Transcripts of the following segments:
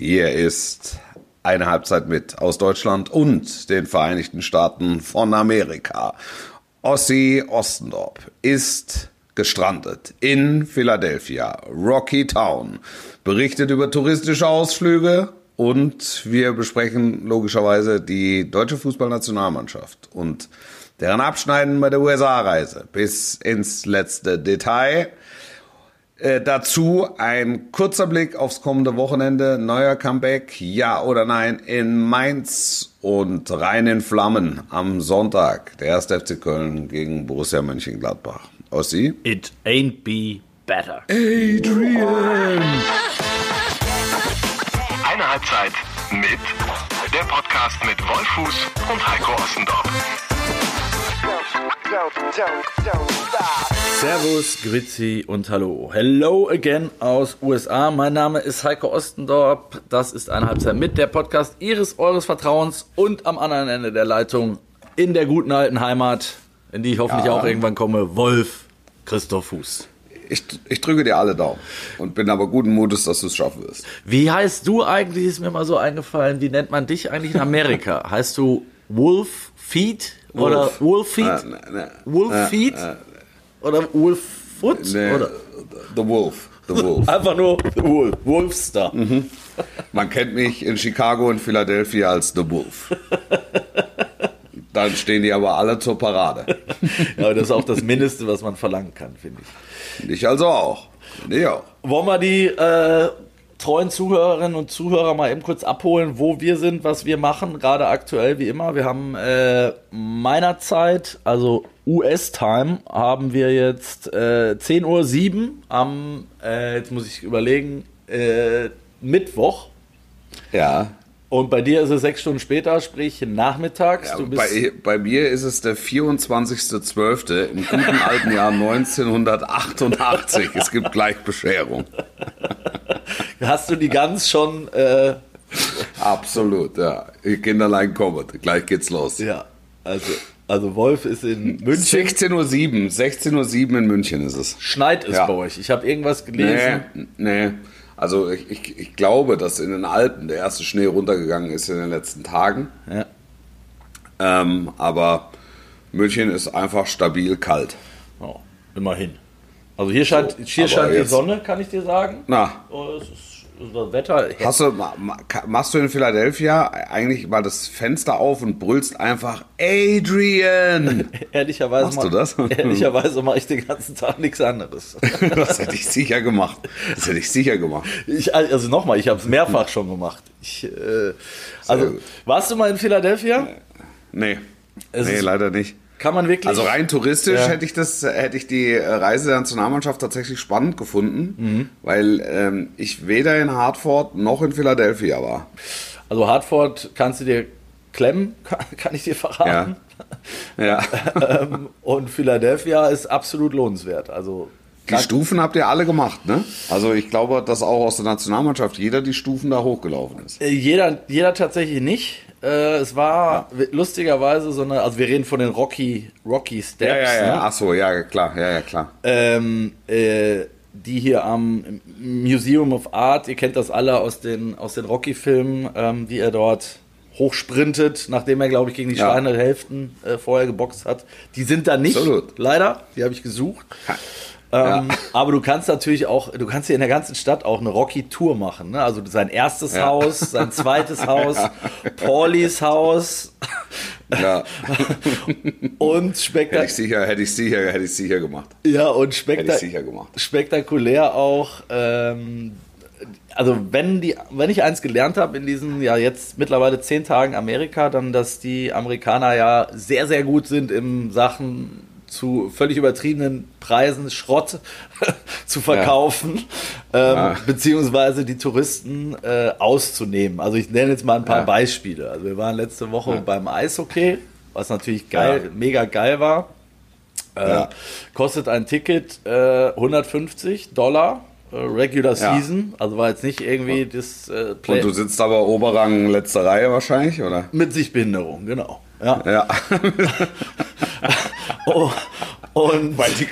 Hier ist eine Halbzeit mit aus Deutschland und den Vereinigten Staaten von Amerika. Ossi Ostendorp ist gestrandet in Philadelphia, Rocky Town, berichtet über touristische Ausflüge und wir besprechen logischerweise die deutsche Fußballnationalmannschaft und deren Abschneiden bei der USA-Reise bis ins letzte Detail. Äh, dazu ein kurzer Blick aufs kommende Wochenende. Neuer Comeback, ja oder nein, in Mainz und rein in Flammen am Sonntag. Der erste FC Köln gegen Borussia Mönchengladbach. Ossi? It ain't be better. Adrian! Eine Halbzeit mit der Podcast mit Wolfuß und Heiko Ossendorf. Servus, Grüezi und Hallo. Hello again aus USA. Mein Name ist Heiko Ostendorp. Das ist eine Halbzeit mit der Podcast Ihres, Eures Vertrauens und am anderen Ende der Leitung in der guten alten Heimat, in die ich hoffentlich Ja. auch irgendwann komme, Wolf Christoph Fuß. Ich, ich drücke dir alle Daumen und bin aber guten Mutes, dass du es schaffen wirst. Wie heißt du eigentlich, ist mir mal so eingefallen, wie nennt man dich eigentlich in Amerika? heißt du Wolf Feet oder Wolf. Wolf Feet? Äh, ne, ne. Wolf Äh, Feet? Oder Wolf Foot? Nee, Oder The Wolf. The Wolf. einfach nur Wolf, Wolfstar. Man kennt mich in Chicago und Philadelphia als The Wolf. Dann stehen die aber alle zur Parade. Ja, das ist auch das Mindeste, was man verlangen kann, finde ich. Ich also auch. Ich auch. Wollen wir die äh, treuen Zuhörerinnen und Zuhörer mal eben kurz abholen, wo wir sind, was wir machen, gerade aktuell wie immer. Wir haben äh, meiner Zeit, also US-Time, haben wir jetzt äh, 10.07 Uhr am, äh, jetzt muss ich überlegen, äh, Mittwoch. Ja. Und bei dir ist es sechs Stunden später, sprich nachmittags. ja bei, bei mir ist es der 24.12. im guten alten Jahr 1988. Es gibt gleich Bescherung. hast du die Gans schon äh, Absolut, ja. Kinderlein kommt. Gleich geht's los. Ja, also, also Wolf ist in München. 16.07 Uhr. 16.07 Uhr in München ist es. Schneit es Ja. bei euch. Ich habe irgendwas gelesen. Nee, nee. Also ich, ich, ich glaube, dass in den Alpen der erste Schnee runtergegangen ist in den letzten Tagen. Ja. Ähm, aber München ist einfach stabil kalt. Oh, immerhin. Also hier scheint, So, hier scheint die Sonne, kann ich dir sagen. Na, Oh, es ist das Wetter. hast du, machst du in Philadelphia eigentlich mal das Fenster auf und brüllst einfach Adrian? ehrlicherweise Machst du das? Ehrlicherweise mache ich den ganzen Tag nichts anderes. Das hätte ich sicher gemacht. Das hätte ich sicher gemacht. Ich, also nochmal, ich habe es mehrfach schon gemacht. Ich, äh, also, warst du mal in Philadelphia? Nee. Es nee, leider nicht. Kann man wirklich? Also rein touristisch Ja. hätte ich das, hätte ich die äh, Reise der Nationalmannschaft tatsächlich spannend gefunden, Mhm. weil ähm, ich weder in Hartford noch in Philadelphia war. Also Hartford kannst du dir klemmen, kann, kann ich dir verraten. Ja. ähm, und Philadelphia ist absolut lohnenswert. Also Die Stufen habt ihr alle gemacht, ne? Also ich glaube, dass auch aus der Nationalmannschaft jeder die Stufen da hochgelaufen ist. äh, jeder, jeder tatsächlich nicht. Äh, es war lustigerweise so eine, also wir reden von den Rocky, Rocky Steps, Ja, ja, ja. Ne? Ach so, ja, klar, ja, ja, klar. Ähm, äh, die hier am Museum of Art, ihr kennt das alle aus den, aus den Rocky-Filmen, ähm, die er dort hochsprintet, nachdem er, glaube ich, gegen die Ja. Schweinehälften äh, vorher geboxt hat. Die sind da nicht, Absolut. leider, die habe ich gesucht. Ähm, Aber du kannst natürlich auch, du kannst hier in der ganzen Stadt auch eine Rocky-Tour machen. Ne? Also sein erstes Ja. Haus, sein zweites Haus, Paulis Haus Ja, und hätte spektakulär. ich sicher, hätte ich sicher, hätte ich sicher gemacht. Ja, und Hätte spekta ich sicher gemacht. spektakulär auch. Ähm, also wenn die, wenn ich eins gelernt habe in diesen ja jetzt mittlerweile zehn Tagen Amerika, dann dass die Amerikaner ja sehr sehr gut sind im Sachen zu völlig übertriebenen Preisen Schrott zu verkaufen, ähm, Ja. beziehungsweise die Touristen äh, auszunehmen. Also ich nenne jetzt mal ein paar Ja. Beispiele. Also wir waren letzte Woche Ja. beim Eishockey, was natürlich geil, Ja. mega geil war. Äh, Ja. Kostet ein Ticket äh, 150 Dollar, äh, Regular Ja. Season. Also war jetzt nicht irgendwie das äh, Play Und du sitzt aber Oberrang letzte Reihe wahrscheinlich, oder? mit Sichtbehinderung, genau. Ja. Ja. Oh, und Weil die,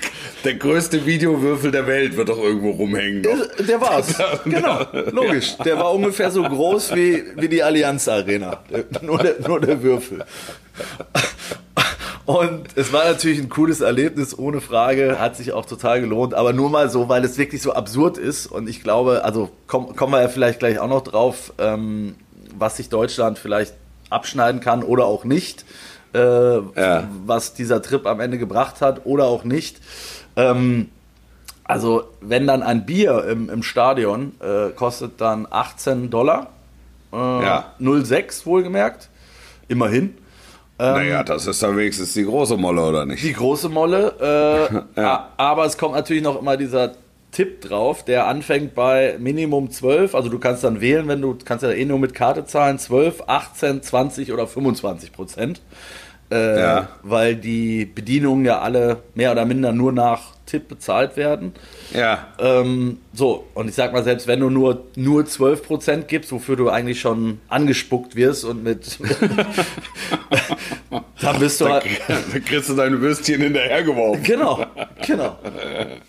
der größte Videowürfel der Welt wird doch irgendwo rumhängen. Noch. Der war's. genau, logisch. Der war ungefähr so groß wie, wie die Allianz Arena. Nur der, nur der Würfel. Und es war natürlich ein cooles Erlebnis, ohne Frage, hat sich auch total gelohnt, aber nur mal so, weil es wirklich so absurd ist und ich glaube, also komm, kommen wir ja vielleicht gleich auch noch drauf, ähm, was sich Deutschland vielleicht abschneiden kann oder auch nicht, äh, Ja. was dieser Trip am Ende gebracht hat oder auch nicht. Ähm, also wenn dann ein Bier im, im Stadion äh, kostet dann 18 Dollar, äh, Ja. 0,6 wohlgemerkt, immerhin. naja, das ist dann wenigstens die große Molle, oder nicht? Die große Molle, äh, Ja. aber es kommt natürlich noch immer dieser Tipp drauf, der anfängt bei Minimum 12, also du kannst dann wählen, wenn du kannst ja eh nur mit Karte zahlen, 12, 18, 20 oder 25 Prozent. Äh, Ja. Weil die Bedienungen ja alle mehr oder minder nur nach Tipp bezahlt werden. Ja. Ähm, so, und ich sag mal, selbst wenn du nur, nur 12% gibst, wofür du eigentlich schon angespuckt wirst und mit. dann bist du halt. Da kriegst du deine Würstchen hinterhergeworfen. Genau, genau.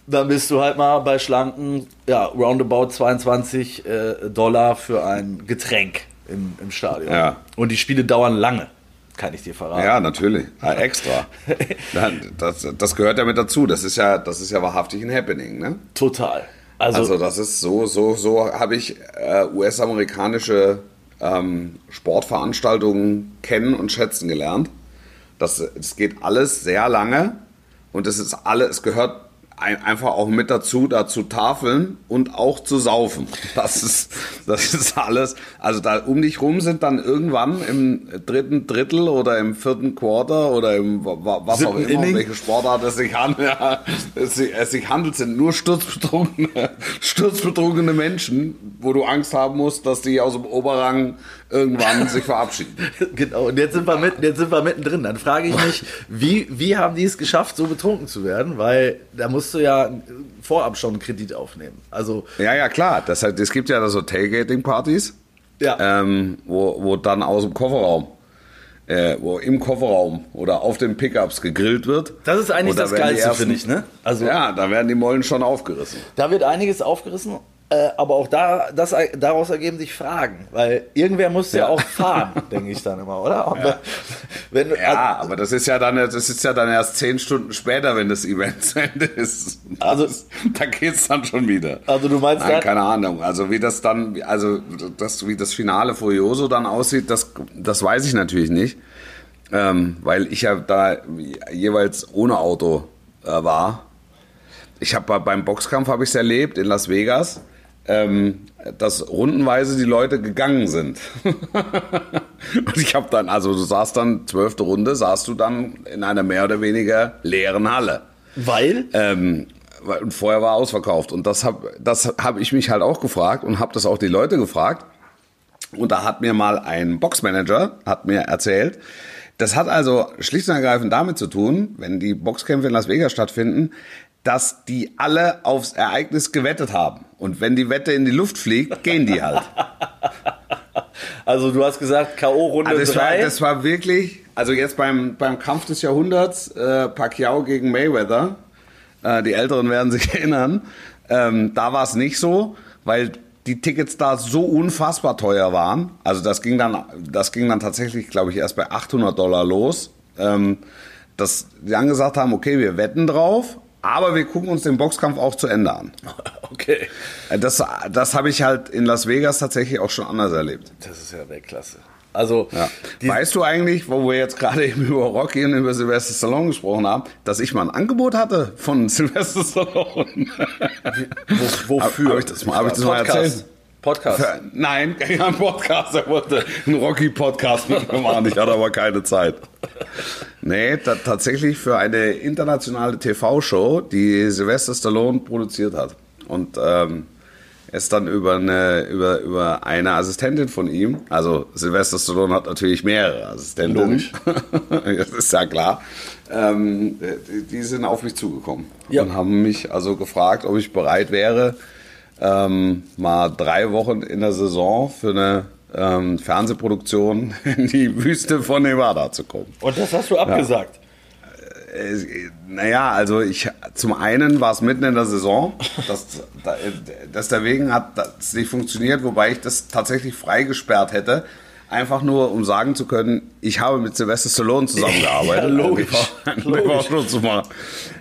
Dann bist du halt mal bei schlanken, ja, roundabout 22 äh, Dollar für ein Getränk im, im Stadion. Ja. Und die Spiele dauern lange, kann ich dir verraten. Ja, natürlich. Ja, extra. Dann- Das, das gehört ja mit dazu. Das ist ja, das ist ja wahrhaftig ein Happening, ne? Total. Also, Also das ist so, so, so habe ich äh, US-amerikanische ähm, Sportveranstaltungen kennen und schätzen gelernt. Das, es geht alles sehr lange und es ist alle, es gehört ein, einfach auch mit dazu, da zu tafeln und auch zu saufen. Das ist, das ist alles. Also da um dich rum sind dann irgendwann im dritten Drittel oder im vierten Quarter oder im wa- wa- was auch Siebten immer, Inning. welche Sportart es sich handelt, ja, es, sich- es sich handelt, sind nur sturzbetrunkene, sturzbetrunkene Menschen, wo du Angst haben musst, dass die aus dem Oberrang irgendwann sich verabschieden. Genau, und jetzt sind wir mitten, jetzt sind wir mittendrin. Dann frage ich mich, wie, wie haben die es geschafft, so betrunken zu werden? Weil da musst du ja vorab schon einen Kredit aufnehmen. Also, Ja, ja, klar. Das, heißt, es gibt ja da so Tailgating-Partys, ja. ähm, wo, wo dann aus dem Kofferraum, äh, wo im Kofferraum oder auf den Pickups gegrillt wird. Das ist eigentlich das Geilste, finde ich, ne? Also, Ja, da werden die Mollen schon aufgerissen. da wird einiges aufgerissen. Äh, aber auch da, das, daraus ergeben sich Fragen, weil irgendwer muss ja, Ja. auch fahren, denke ich dann immer, oder? Und Wenn, wenn, Ja, aber das ist ja dann, das ist ja dann erst zehn Stunden später, wenn das Event zu Ende ist. Also- Das, da geht's dann schon wieder. Also du meinst Nein, keine Ahnung. Also wie das dann, also das, wie das Finale Furioso dann aussieht, das, das weiß ich natürlich nicht. Ähm, weil ich ja da jeweils ohne Auto äh, war. Ich habe beim Boxkampf habe ich es erlebt in Las Vegas, ähm, dass rundenweise die Leute gegangen sind. Und ich habe dann, also du saßt dann zwölfte Runde, saßt du dann in einer mehr oder weniger leeren Halle. weil? Ähm, weil- und vorher war ausverkauft. Und das habe das hab ich mich halt auch gefragt und habe das auch die Leute gefragt. Und da hat mir mal ein Boxmanager, hat mir erzählt, das hat also schlicht und ergreifend damit zu tun, wenn die Boxkämpfe in Las Vegas stattfinden, dass die alle aufs Ereignis gewettet haben. Und wenn die Wette in die Luft fliegt, gehen die halt. Also du hast gesagt, K.O. Runde Also das war, 3. das war wirklich, also jetzt beim, beim Kampf des Jahrhunderts, äh, Pacquiao gegen Mayweather, äh, die Älteren werden sich erinnern, ähm, da war es nicht so, weil die Tickets da so unfassbar teuer waren. Also das ging dann, das ging dann tatsächlich, glaube ich, erst bei 800 Dollar los, ähm, dass die dann gesagt haben, okay, wir wetten drauf, aber wir gucken uns den Boxkampf auch zu Ende an. okay. Das, das habe ich halt in Las Vegas tatsächlich auch schon anders erlebt. Das ist ja Weltklasse. Also, Ja. weißt du eigentlich, wo wir jetzt gerade eben über Rocky und über Sylvester Stallone gesprochen haben, dass ich mal ein Angebot hatte von Sylvester Stallone? wo, wofür? Hab ich das mal- hab ich das mal Podcast. erzählt? Podcast. Für- Nein, kein Podcast. Er wollte einen Rocky-Podcast mit mir machen. Ich hatte aber keine Zeit. Nee, ta- tatsächlich für eine internationale TV-Show, die Sylvester Stallone produziert hat. Und ähm, ist dann über eine, über, über eine Assistentin von ihm, also Sylvester Stallone hat natürlich mehrere Assistenten. Logisch. das ist ja klar. Ähm, die, die sind auf mich zugekommen Ja. und haben mich also gefragt, ob ich bereit wäre, ähm, mal drei Wochen in der Saison für eine ähm, Fernsehproduktion in die Wüste von Nevada zu kommen. Und das hast du abgesagt. Äh, naja, also ich zum einen war es mitten in der Saison, das, deswegen hat das nicht funktioniert, wobei ich das tatsächlich freigesperrt hätte. Einfach nur, um sagen zu können, ich habe mit Sylvester Stallone zusammengearbeitet. ja, logisch. logisch. zu machen.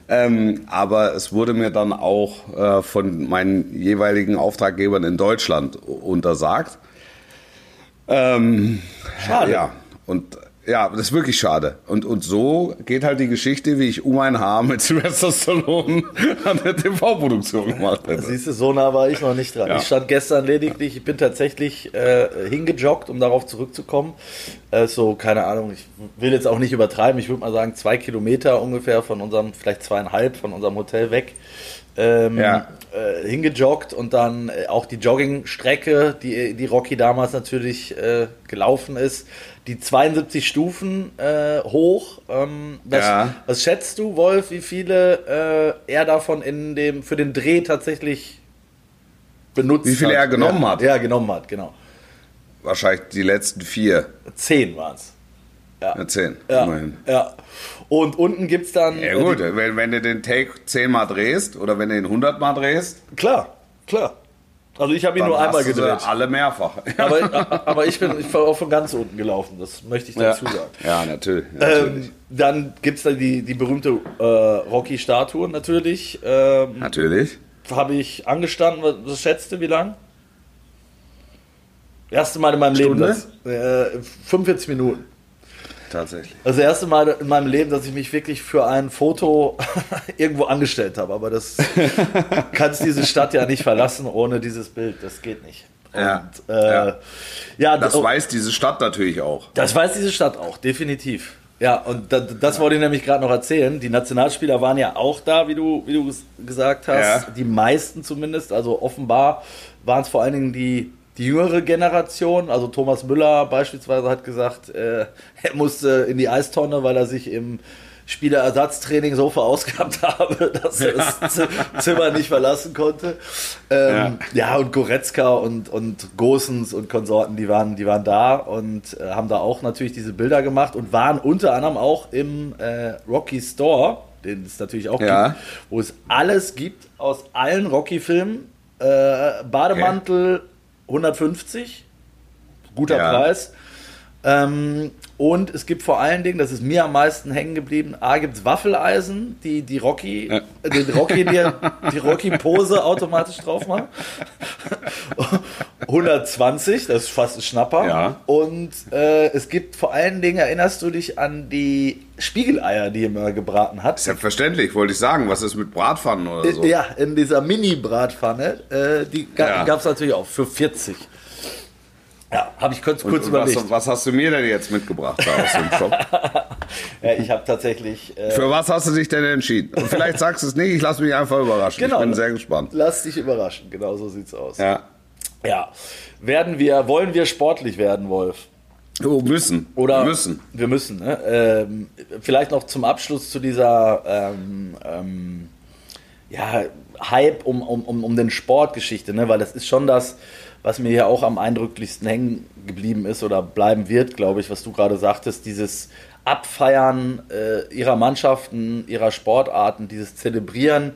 Ähm, aber es wurde mir dann auch äh, von meinen jeweiligen Auftraggebern in Deutschland untersagt. Ähm, Schade. Ja, und ja, das ist wirklich schade. Und, und so geht halt die Geschichte, wie ich um ein Haar mit Sylvester Stallone an der TV-Produktion gemacht hätte. Siehst du, so nah war ich noch nicht dran. Ja. Ich stand gestern lediglich, ich bin tatsächlich äh, hingejoggt, um darauf zurückzukommen. Äh, so, keine Ahnung, ich will jetzt auch nicht übertreiben, ich würde mal sagen, zwei Kilometer ungefähr von unserem, vielleicht zweieinhalb von unserem Hotel weg. Ähm, ja. äh, hingejoggt und dann äh, auch die Joggingstrecke, die, die Rocky damals natürlich äh, gelaufen ist, die 72 Stufen äh, hoch. Ähm, das, ja. Was schätzt du, Wolf, wie viele äh, er davon in dem, für den Dreh tatsächlich benutzt hat? Wie viele hat? er genommen ja. hat? Ja, genommen hat, genau. Wahrscheinlich die letzten vier. Zehn waren es. Ja. ja, zehn, ja, immerhin. Ja. Und unten gibt es dann. Ja, gut, äh, wenn, wenn du den Take zehnmal drehst oder wenn du ihn hundertmal drehst. Klar, klar. Also ich habe ihn nur einmal gedreht. Alle mehrfach. Aber, aber ich bin ich war auch von ganz unten gelaufen, das möchte ich dazu ja. sagen. Ja, natürlich. natürlich. Ähm, dann gibt es da die, die berühmte äh, Rocky-Statue natürlich. Ähm, natürlich. Habe ich angestanden, was, was schätzt du, wie lang? Erste Mal in meinem Stunde? Leben. Das, äh, 45 Minuten tatsächlich. Also das erste Mal in meinem Leben, dass ich mich wirklich für ein Foto irgendwo angestellt habe. Aber das kannst diese Stadt ja nicht verlassen ohne dieses Bild. Das geht nicht. Ja, Und, äh, ja. ja. das oh, weiß diese Stadt natürlich auch. Das weiß diese Stadt auch, definitiv. Ja, und das, das wollte ich nämlich gerade noch erzählen. Die Nationalspieler waren ja auch da, wie du, wie du gesagt hast. Ja. Die meisten zumindest. Also offenbar waren es vor allen Dingen die die jüngere Generation, also Thomas Müller beispielsweise hat gesagt, äh, er musste in die Eistonne, weil er sich im Spielerersatztraining so verausgabt habe, dass er das Zimmer nicht verlassen konnte. Ähm, ja. ja. und Goretzka und, und Gosens und Konsorten, die waren, die waren da und äh, haben da auch natürlich diese Bilder gemacht und waren unter anderem auch im äh, Rocky Store, den es natürlich auch ja. gibt, wo es alles gibt aus allen Rocky-Filmen. Äh, Bademantel, okay 150, guter ja. Preis. Ähm, und es gibt vor allen Dingen, das ist mir am meisten hängen geblieben, A gibt es Waffeleisen, die die Rocky, ja. äh, die Rocky, die, die Rocky-Pose automatisch drauf machen. 120, das ist fast ein Schnapper. Ja. Und äh, es gibt vor allen Dingen, erinnerst du dich an die Spiegeleier, die er immer gebraten hat? Selbstverständlich, wollte ich sagen. Was ist mit Bratpfannen oder so? Ja, in dieser Mini-Bratpfanne, äh, die ga, gab es natürlich auch für 40. Ja, habe ich kurz, kurz und, überlegt. Was, was, hast du mir denn jetzt mitgebracht da aus dem Shop? ja, ich habe tatsächlich. Äh, Für was hast du dich denn entschieden? Und vielleicht sagst du es nicht, ich lasse mich einfach überraschen. Genau, ich bin sehr gespannt. Lass dich überraschen, genau so sieht's aus. Ja. Ja. Werden wir, wollen wir sportlich werden, Wolf? Oh, müssen. Oder müssen. Wir müssen. Ne? Ähm, vielleicht noch zum Abschluss zu dieser ähm, ähm, ja, Hype um, um, um, um den Sportgeschichte, ne? weil das ist schon das was mir hier auch am eindrücklichsten hängen geblieben ist oder bleiben wird, glaube ich, was du gerade sagtest, dieses Abfeiern äh, ihrer Mannschaften, ihrer Sportarten, dieses Zelebrieren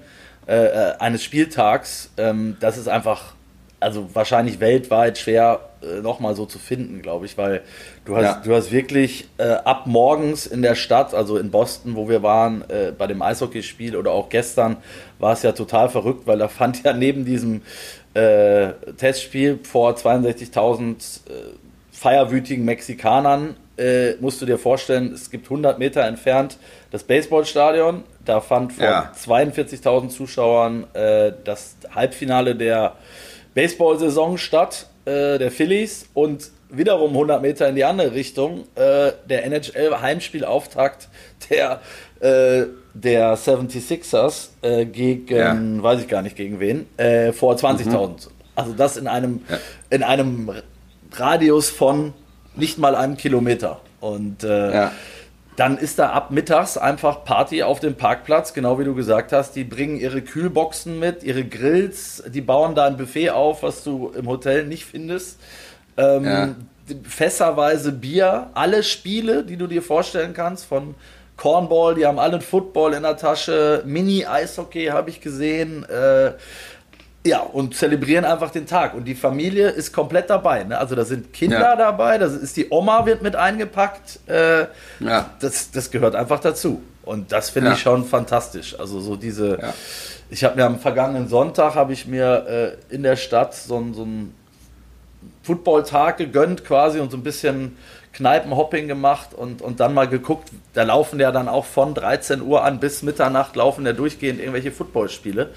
äh, äh, eines Spieltags, ähm, das ist einfach, also wahrscheinlich weltweit schwer äh, nochmal so zu finden, glaube ich, weil du hast, ja. du hast wirklich äh, ab morgens in der Stadt, also in Boston, wo wir waren, äh, bei dem Eishockeyspiel oder auch gestern, war es ja total verrückt, weil da fand ja neben diesem äh, Testspiel vor 62.000 äh, feierwütigen Mexikanern. Äh, musst du dir vorstellen, es gibt 100 Meter entfernt das Baseballstadion. Da fand vor ja. 42.000 Zuschauern äh, das Halbfinale der Baseball-Saison statt, äh, der Phillies. Und wiederum 100 Meter in die andere Richtung äh, der NHL-Heimspielauftakt der der 76ers äh, gegen, ja. weiß ich gar nicht gegen wen, äh, vor 20.000. Mhm. Also das in einem, ja. in einem Radius von nicht mal einem Kilometer. Und äh, ja. dann ist da ab mittags einfach Party auf dem Parkplatz, genau wie du gesagt hast. Die bringen ihre Kühlboxen mit, ihre Grills, die bauen da ein Buffet auf, was du im Hotel nicht findest. Ähm, Fässerweise Bier, alle Spiele, die du dir vorstellen kannst, von Cornball, die haben alle einen Football in der Tasche, Mini-Eishockey habe ich gesehen. Äh, ja, und zelebrieren einfach den Tag. Und die Familie ist komplett dabei. Ne? Also da sind Kinder Ja. dabei, da ist die Oma wird mit eingepackt. Äh, Ja. das, das gehört einfach dazu. Und das finde Ja. ich schon fantastisch. Also so diese. Ich habe mir am vergangenen Sonntag habe ich mir äh, in der Stadt so, so einen Footballtag gegönnt quasi und so ein bisschen Kneipenhopping gemacht und, und dann mal geguckt, da laufen ja dann auch von 13 Uhr an bis Mitternacht laufen ja durchgehend irgendwelche Footballspiele.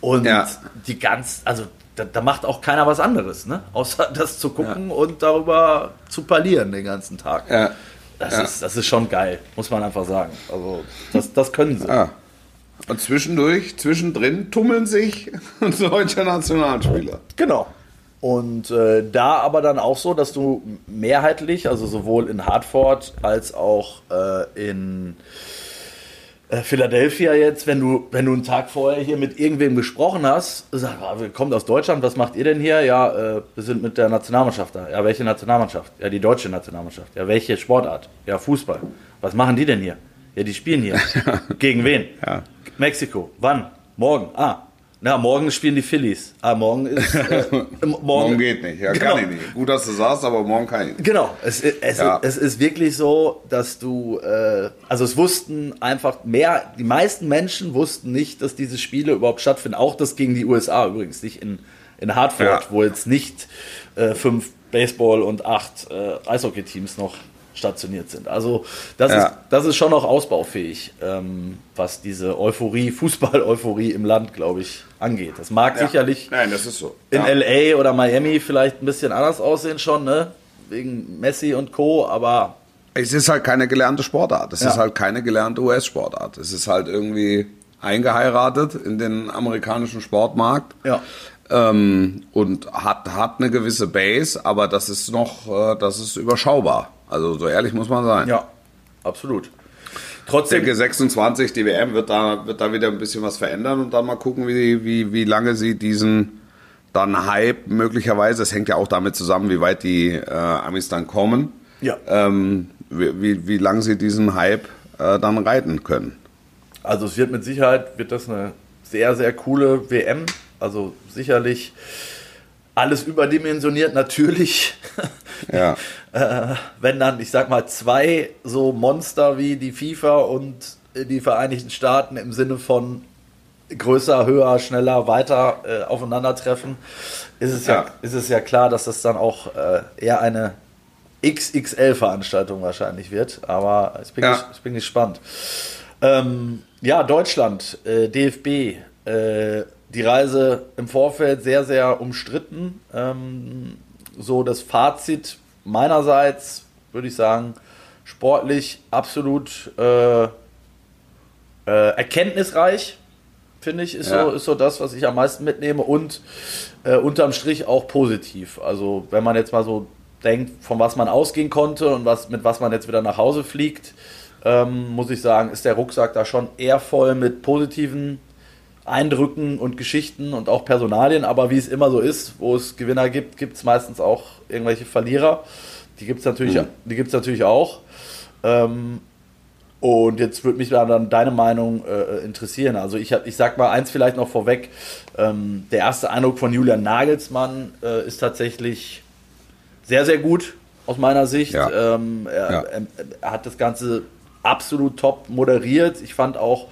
Und Ja. die ganz, also da, da macht auch keiner was anderes, ne? Außer das zu gucken und darüber zu parlieren den ganzen Tag. Ja. Das, Ja. ist, das ist schon geil, muss man einfach sagen. Also das, das können sie. Ja. Und zwischendurch, zwischendrin tummeln sich deutsche Nationalspieler. Genau. Und äh, da aber dann auch so, dass du mehrheitlich, also sowohl in Hartford als auch äh, in äh, Philadelphia jetzt, wenn du, wenn du einen Tag vorher hier mit irgendwem gesprochen hast, sag, ah, wir kommen aus Deutschland, was macht ihr denn hier? Ja, äh, wir sind mit der Nationalmannschaft da. Ja, welche Nationalmannschaft? Ja, die deutsche Nationalmannschaft. Ja, welche Sportart? Ja, Fußball. Was machen die denn hier? Ja, die spielen hier. Gegen wen? Ja. Mexiko. Wann? Morgen. Ah. Na, morgen spielen die Phillies. Ah, morgen ist. Äh, morgen, Morgen geht nicht. Ja, genau. kann ich nicht. Gut, dass du sagst, aber morgen kann ich nicht. Genau, es, es, Ja. es ist wirklich so, dass du, äh, also es wussten einfach mehr, die meisten Menschen wussten nicht, dass diese Spiele überhaupt stattfinden. Auch das gegen die USA übrigens, nicht in, in Hartford, Ja. wo jetzt nicht äh, fünf Baseball- und acht äh, Eishockey-Teams noch stationiert sind. Also das, Ja. ist, das ist schon noch ausbaufähig, ähm, was diese Euphorie, Fußball-Euphorie im Land, glaube ich, angeht. Das mag sicherlich Nein, das ist so. in ja. LA oder Miami vielleicht ein bisschen anders aussehen schon, ne? Wegen Messi und Co., aber Es ist halt keine gelernte Sportart. Es Ja. ist halt keine gelernte US-Sportart. Es ist halt irgendwie eingeheiratet in den amerikanischen Sportmarkt. Ja. Ähm, und hat, hat eine gewisse Base, aber das ist noch, äh, das ist überschaubar. Also so ehrlich muss man sein. ja, absolut. Ich Trotzdem, denke, 26, die WM wird da, wird da wieder ein bisschen was verändern und dann mal gucken, wie, wie, wie lange sie diesen dann Hype möglicherweise, es hängt ja auch damit zusammen, wie weit die äh, Amis dann kommen, Ja. ähm, wie, wie, wie lange sie diesen Hype äh, dann reiten können. also es wird mit Sicherheit, wird das eine sehr, sehr coole WM. Also sicherlich alles überdimensioniert, natürlich. Ja, äh, wenn dann, ich sag mal, zwei so Monster wie die FIFA und die Vereinigten Staaten im Sinne von größer, höher, schneller, weiter äh, aufeinandertreffen, ist es ja. Ja. ist es ja klar, dass das dann auch äh, eher eine XXL-Veranstaltung wahrscheinlich wird. Aber ich bin, Ja. ich bin gespannt. Ähm, ja, Deutschland, äh, DFB, äh, die Reise im Vorfeld sehr, sehr umstritten. Ähm, so das Fazit meinerseits würde ich sagen, sportlich absolut äh, äh, erkenntnisreich, finde ich, ist, Ja. so, ist so das, was ich am meisten mitnehme und äh, unterm Strich auch positiv. Also wenn man jetzt mal so denkt, von was man ausgehen konnte und was, mit was man jetzt wieder nach Hause fliegt, ähm, muss ich sagen, ist der Rucksack da schon eher voll mit positiven Eindrücken und Geschichten und auch Personalien, aber wie es immer so ist, wo es Gewinner gibt, gibt es meistens auch irgendwelche Verlierer. Die gibt es natürlich, Mhm. die gibt's natürlich auch. Ähm, und jetzt würde mich dann deine Meinung äh, interessieren. Also ich, ich sag mal eins vielleicht noch vorweg. Ähm, der erste Eindruck von Julian Nagelsmann äh, ist tatsächlich sehr, sehr gut aus meiner Sicht. Ja. Ähm, er, Ja. er, er hat das Ganze absolut top moderiert. Ich fand auch,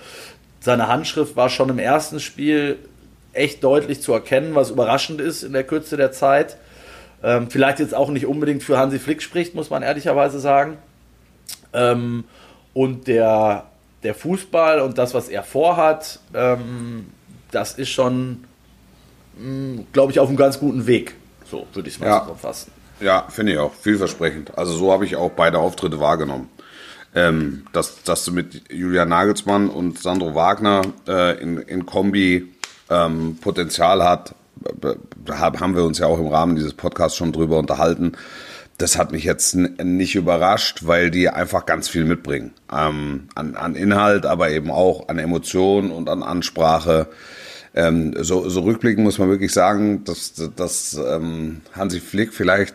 seine Handschrift war schon im ersten Spiel echt deutlich zu erkennen, was überraschend ist in der Kürze der Zeit. Ähm, vielleicht jetzt auch nicht unbedingt für Hansi Flick spricht, muss man ehrlicherweise sagen. Ähm, und der, der Fußball und das, was er vorhat, ähm, das ist schon, glaube ich, auf einem ganz guten Weg. So würde ich es mal Ja. zusammenfassen. Ja, finde ich auch. Vielversprechend. Also so habe ich auch beide Auftritte wahrgenommen. Ähm, dass, dass du mit Julian Nagelsmann und Sandro Wagner äh, in, in Kombi ähm, Potenzial hat, haben wir uns ja auch im Rahmen dieses Podcasts schon drüber unterhalten. Das hat mich jetzt nicht überrascht, weil die einfach ganz viel mitbringen. Ähm, an, an Inhalt, aber eben auch an Emotionen und an Ansprache. Ähm, so, so rückblickend muss man wirklich sagen, dass, dass ähm, Hansi Flick vielleicht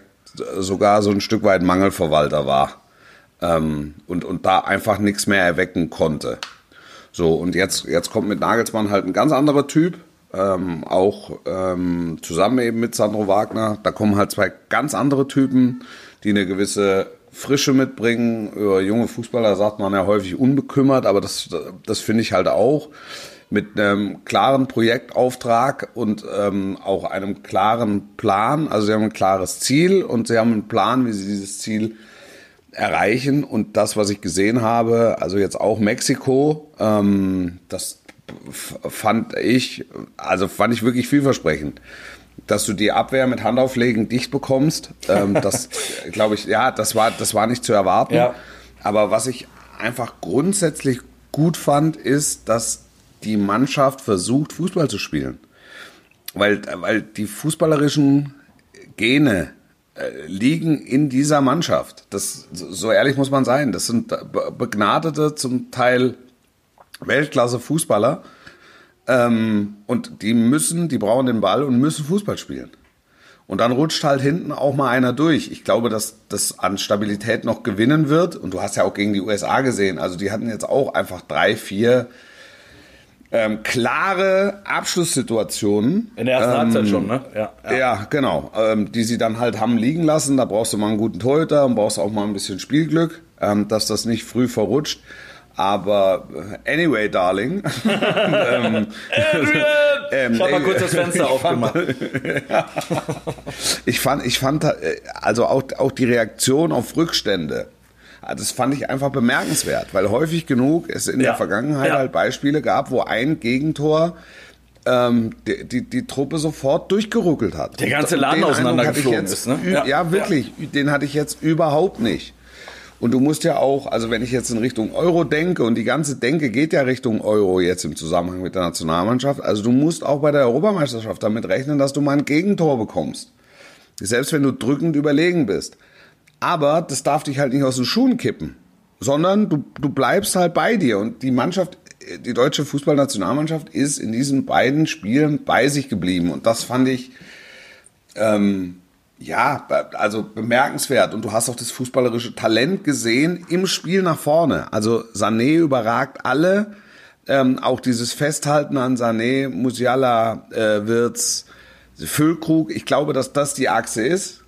sogar so ein Stück weit Mangelverwalter war. Ähm, und, und da einfach nichts mehr erwecken konnte. So, und jetzt, jetzt kommt mit Nagelsmann halt ein ganz anderer Typ, ähm, auch ähm, zusammen eben mit Sandro Wagner. Da kommen halt zwei ganz andere Typen, die eine gewisse Frische mitbringen. Über junge Fußballer sagt man ja häufig unbekümmert, aber das, das finde ich halt auch. Mit einem klaren Projektauftrag und ähm, auch einem klaren Plan. Also sie haben ein klares Ziel und sie haben einen Plan, wie sie dieses Ziel erreichen. Und das, was ich gesehen habe, also jetzt auch Mexiko, ähm, das fand ich, also fand ich wirklich vielversprechend. Dass du die Abwehr mit Handauflegen dicht bekommst, ähm, das glaube ich, ja, das war, das war nicht zu erwarten. Ja. Aber was ich einfach grundsätzlich gut fand, ist, dass die Mannschaft versucht, Fußball zu spielen. Weil, weil die fußballerischen Gene liegen in dieser Mannschaft. Das, so ehrlich muss man sein. Das sind begnadete, zum Teil Weltklasse-Fußballer. Ähm, und die müssen, die brauchen den Ball und müssen Fußball spielen. Und dann rutscht halt hinten auch mal einer durch. Ich glaube, dass das an Stabilität noch gewinnen wird. Und du hast ja auch gegen die USA gesehen. Also die hatten jetzt auch einfach drei, vier ähm, klare Abschlusssituationen. In der ersten ähm, Halbzeit schon, ne? Ja, ja. ja genau. Ähm, die sie dann halt haben liegen lassen. Da brauchst du mal einen guten Torhüter und brauchst auch mal ein bisschen Spielglück, ähm, dass das nicht früh verrutscht. Aber äh, anyway, Darling. ähm, ähm, ich habe mal kurz das Fenster aufgemacht. ich fand, ich fand, äh, also auch, auch die Reaktion auf Rückstände. Ah, das fand ich einfach bemerkenswert, weil häufig genug es in Ja. der Vergangenheit Ja. halt Beispiele gab, wo ein Gegentor ähm, die, die, die Truppe sofort durchgeruckelt hat. Der ganze Laden auseinandergeflogen ist, ne? Ja. Ja, wirklich. Den hatte ich jetzt überhaupt nicht. Und du musst ja auch, also wenn ich jetzt in Richtung Euro denke und die ganze Denke geht ja Richtung Euro jetzt im Zusammenhang mit der Nationalmannschaft, also du musst auch bei der Europameisterschaft damit rechnen, dass du mal ein Gegentor bekommst. Selbst wenn du drückend überlegen bist. Aber das darf dich halt nicht aus den Schuhen kippen, sondern du, du bleibst halt bei dir. Und die Mannschaft, die deutsche Fußballnationalmannschaft ist in diesen beiden Spielen bei sich geblieben. Und das fand ich, ähm, ja, also bemerkenswert. Und du hast auch das fußballerische Talent gesehen im Spiel nach vorne. Also Sané überragt alle. Ähm, auch dieses Festhalten an Sané, Musiala, äh, Wirtz, Füllkrug. Ich glaube, dass das die Achse ist.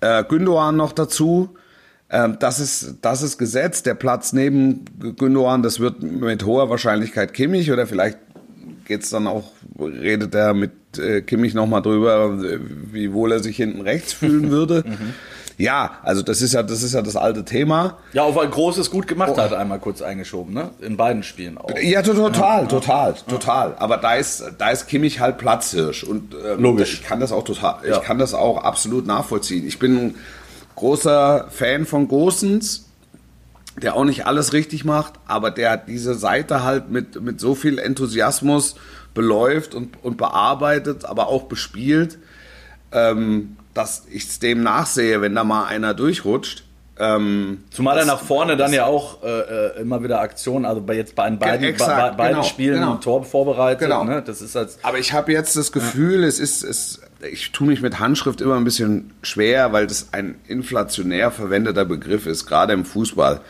Äh, Gündogan noch dazu. Ähm, das ist, das ist Gesetz. Der Platz neben Gündogan, das wird mit hoher Wahrscheinlichkeit Kimmich oder vielleicht geht's dann auch, redet er mit äh, Kimmich nochmal drüber, äh, wie wohl er sich hinten rechts fühlen würde. Ja, also das ist ja, das ist ja das alte Thema. Ja, auch weil Großes gut gemacht hat, einmal kurz eingeschoben, ne? In beiden Spielen auch. Ja, to- total, total, total. Aber da ist, da ist Kimmich halt Platzhirsch und ähm, Logisch. Ich kann das auch total, Ja. ich kann das auch absolut nachvollziehen. Ich bin ein großer Fan von Gosens, der auch nicht alles richtig macht, aber der diese Seite halt mit mit so viel Enthusiasmus beläuft und und bearbeitet, aber auch bespielt, ähm, dass ich es dem nachsehe, wenn da mal einer durchrutscht. Ähm, Zumal er nach vorne dann ja auch äh, äh, immer wieder Aktionen, also bei jetzt bei den beiden, exakt, bei, bei beiden genau, Spielen genau. ein Tor vorbereitet. Genau. Ne? Das ist als Aber ich habe jetzt das Gefühl, es ist, es, ich tue mich mit Handschrift immer ein bisschen schwer, weil das ein inflationär verwendeter Begriff ist, gerade im Fußball.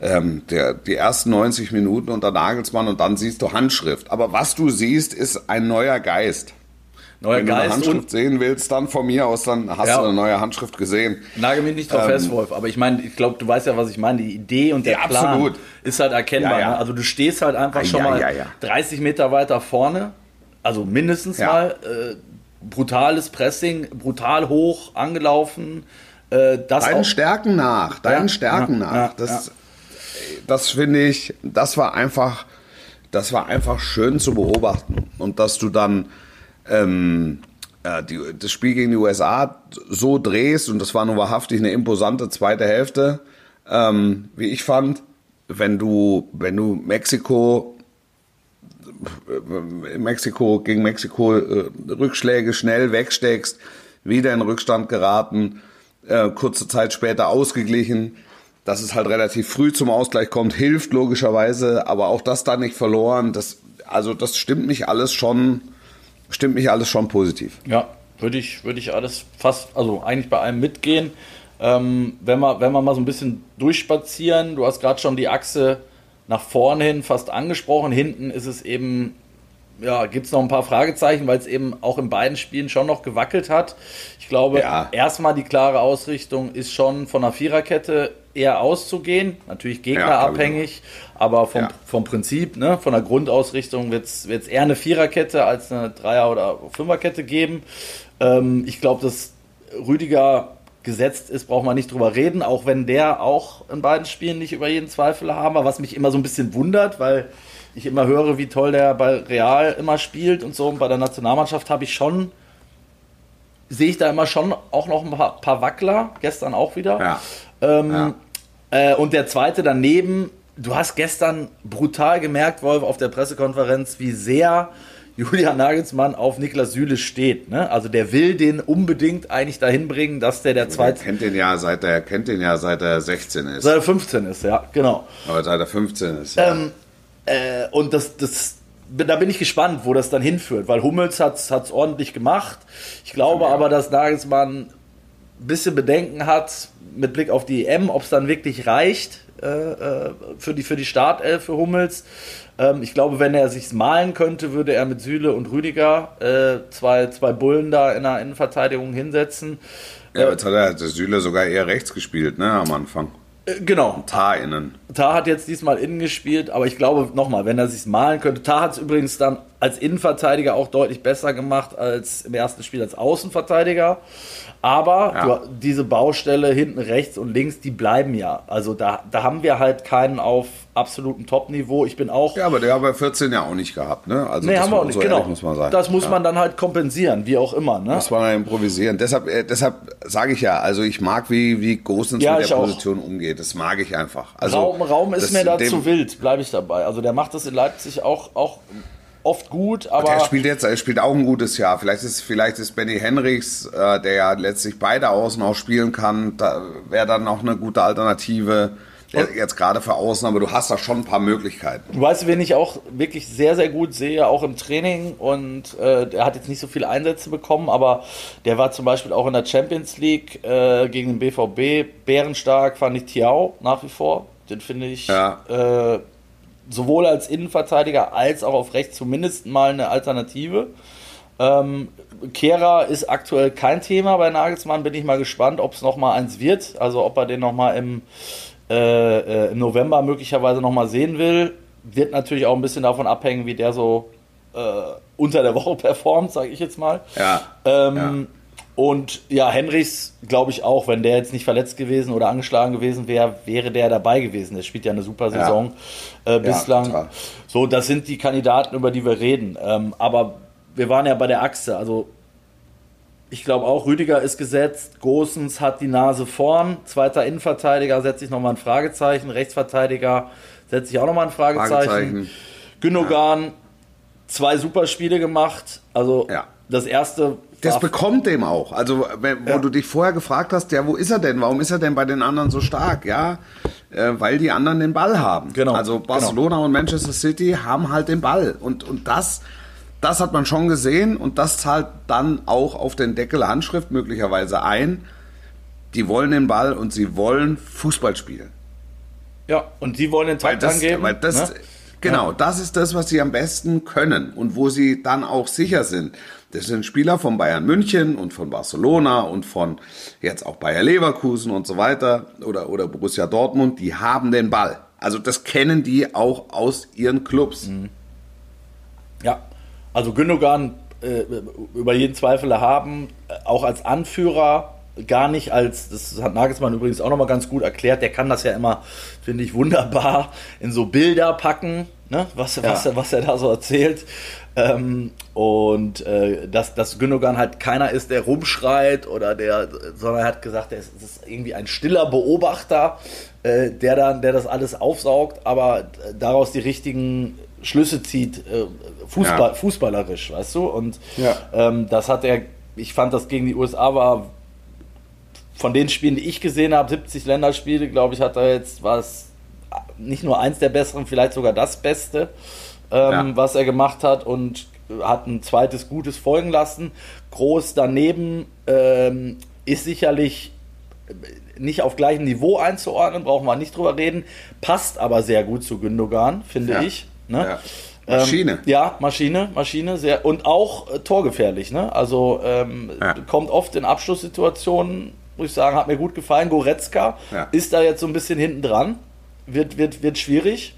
Ähm, der, die ersten 90 Minuten unter Nagelsmann und dann siehst du Handschrift. Aber was du siehst, ist ein neuer Geist. Neuer Wenn du eine Geist Handschrift sehen willst, dann von mir aus, dann hast Ja. du eine neue Handschrift gesehen. nagel mich nicht drauf fest, Wolf. Aber ich meine, ich glaube, du weißt ja, was ich meine. Die Idee und der Ja, Plan absolut. ist halt erkennbar. Ja. Ne? Also du stehst halt einfach schon mal ja, ja. 30 Meter weiter vorne, also mindestens mal. Äh, brutales Pressing, brutal hoch angelaufen. Äh, Deinen Stärken nach, deinen Stärken nach. das das finde ich, das war einfach, das war einfach schön zu beobachten. Und dass du dann ähm, äh, die, das Spiel gegen die USA so drehst, und das war nur wahrhaftig eine imposante zweite Hälfte, ähm, wie ich fand, wenn du, wenn du Mexiko in Mexiko gegen Mexiko äh, Rückschläge schnell wegsteckst, wieder in Rückstand geraten, äh, kurze Zeit später ausgeglichen, dass es halt relativ früh zum Ausgleich kommt, hilft logischerweise, aber auch das dann nicht verloren. Das, also das stimmt mich alles schon, stimmt mich alles schon positiv. Ja, würde ich, würde ich alles fast, also eigentlich bei allem mitgehen. Ähm, wenn, wir, wenn wir mal so ein bisschen durchspazieren, du hast gerade schon die Achse nach vorne hin fast angesprochen. Hinten ist es eben, ja, gibt es noch ein paar Fragezeichen, weil es eben auch in beiden Spielen schon noch gewackelt hat. Ich glaube, Ja. erstmal die klare Ausrichtung ist schon von einer Viererkette eher auszugehen. Natürlich gegnerabhängig, aber vom, Ja. vom Prinzip, ne, von der Grundausrichtung wird es eher eine Viererkette als eine Dreier- oder Fünferkette geben. Ähm, ich glaube, dass Rüdiger gesetzt ist, braucht man nicht drüber reden, auch wenn der auch in beiden Spielen nicht über jeden Zweifel haben, war, was mich immer so ein bisschen wundert, weil ich immer höre, wie toll der bei Real immer spielt und so. Und bei der Nationalmannschaft habe ich schon, sehe ich da immer schon auch noch ein paar, paar Wackler, gestern auch wieder. Ja. Ähm, Ja. äh, und der zweite daneben, du hast gestern brutal gemerkt, Wolf, auf der Pressekonferenz, wie sehr Julian Nagelsmann auf Niklas Süle steht. Ne? Also der will den unbedingt eigentlich dahin bringen, dass der der Er zweite, kennt den ja seit er kennt den ja seit er 16 ist. seit er 15 ist, ja, genau. Aber seit er 15 ist. Ja. Ähm, äh, und das, das, da bin ich gespannt, wo das dann hinführt, weil Hummels hat es ordentlich gemacht. Ich glaube Ja. aber, dass Nagelsmann ein bisschen Bedenken hat mit Blick auf die EM, ob es dann wirklich reicht äh, äh, für, die, für die Startelf für Hummels. Ähm, ich glaube, wenn er sich malen könnte, würde er mit Süle und Rüdiger äh, zwei, zwei Bullen da in der Innenverteidigung hinsetzen. ja, jetzt hat er Süle sogar eher rechts gespielt, ne, am Anfang. Äh, genau, Tar innen. Tar hat jetzt diesmal innen gespielt, aber ich glaube nochmal, wenn er sich malen könnte. Tar hat es übrigens dann als Innenverteidiger auch deutlich besser gemacht als im ersten Spiel als Außenverteidiger. Aber Ja. du, diese Baustelle hinten rechts und links, die bleiben ja. Also da, da haben wir halt keinen auf absolutem Top-Niveau. Ich bin auch. Ja, aber der hat bei 14 ja auch nicht gehabt, ne? Also nee, das haben wir auch nicht. Genau. muss man sagen. Das muss ja. man dann halt kompensieren, wie auch immer. Ne? Muss man ja improvisieren. Deshalb, äh, deshalb sage ich ja, also ich mag, wie, wie Gosens Ja, mit der auch. Position umgeht. Das mag ich einfach. Also, Raum, Raum ist mir da zu wild, bleibe ich dabei. Also der macht das in Leipzig auch, auch oft gut, aber. Der spielt jetzt, er spielt auch ein gutes Jahr. Vielleicht ist, vielleicht ist Benny Henrichs, äh, der ja letztlich beide Außen auch spielen kann, da wäre dann noch eine gute Alternative. Der, jetzt gerade für Außen, aber du hast da schon ein paar Möglichkeiten. Du weißt, wen ich auch wirklich sehr, sehr gut sehe, auch im Training. Und äh, der hat jetzt nicht so viele Einsätze bekommen, aber der war zum Beispiel auch in der Champions League äh, gegen den BVB bärenstark, fand ich Tiao nach wie vor. Den finde ich Ja. äh, sowohl als Innenverteidiger als auch auf rechts zumindest mal eine Alternative. Ähm, Kehrer ist aktuell kein Thema bei Nagelsmann. Bin ich mal gespannt, ob es noch mal eins wird. Also ob er den noch mal im, äh, äh, im November möglicherweise noch mal sehen will. Wird natürlich auch ein bisschen davon abhängen, wie der so äh, unter der Woche performt, sage ich jetzt mal. Ja. Ähm, Und ja, Henrichs, glaube ich auch, wenn der jetzt nicht verletzt gewesen oder angeschlagen gewesen wäre, wäre der dabei gewesen. Der spielt ja eine super Saison äh, bislang. total. so, das sind die Kandidaten, über die wir reden. Ähm, aber wir waren ja bei der Achse. Also ich glaube auch, Rüdiger ist gesetzt. Gosens hat die Nase vorn. Zweiter Innenverteidiger setze ich nochmal ein Fragezeichen. Rechtsverteidiger setze ich auch nochmal ein Fragezeichen. Fragezeichen. Gündogan, zwei super Spiele gemacht. Also Ja. das erste. Das bekommt dem auch. Also, wenn- wo Ja. du dich vorher gefragt hast, ja, wo ist er denn? Warum ist er denn bei den anderen so stark? Ja, äh, weil die anderen den Ball haben. Genau, Also Barcelona und Manchester City haben halt den Ball. Und, und das, das hat man schon gesehen und das zahlt dann auch auf den Deckel Handschrift möglicherweise ein. Die wollen den Ball und sie wollen Fußball spielen. Ja, und die wollen den Takt angeben. weil das, ne? Genau, das ist das, was sie am besten können und wo sie dann auch sicher sind. Das sind Spieler von Bayern München und von Barcelona und von jetzt auch Bayer Leverkusen und so weiter oder, oder Borussia Dortmund, die haben den Ball. Also das kennen die auch aus ihren Clubs. Mhm. Ja, also Gündogan äh, über jeden Zweifel haben, äh, auch als Anführer, gar nicht als, das hat Nagelsmann übrigens auch nochmal ganz gut erklärt, der kann das ja immer, finde ich, wunderbar in so Bilder packen, ne? was, was, er, was er da so erzählt. Ähm, und äh, dass, dass Gündogan halt keiner ist, der rumschreit oder der, sondern er hat gesagt, er ist, ist irgendwie ein stiller Beobachter, äh, der dann, der das alles aufsaugt, aber daraus die richtigen Schlüsse zieht, äh, Fußball, Ja. fußballerisch, weißt du? Und Ja. ähm, das hat er, ich fand das gegen die USA war von den Spielen, die ich gesehen habe, 70 Länderspiele, glaube ich, hat er jetzt was nicht nur eins der besseren, vielleicht sogar das Beste, ähm, Ja. was er gemacht hat und hat ein zweites Gutes folgen lassen. Groß daneben ähm, ist sicherlich nicht auf gleichem Niveau einzuordnen, brauchen wir nicht drüber reden. Passt aber sehr gut zu Gündogan, finde Ja. ich. Ne? Ja. Maschine. Ähm, ja, Maschine, Maschine, sehr und auch äh, torgefährlich. Ne? Also ähm, Ja. kommt oft in Abschlusssituationen, muss ich sagen, hat mir gut gefallen. Goretzka ist da jetzt so ein bisschen hinten dran, wird, wird, wird schwierig,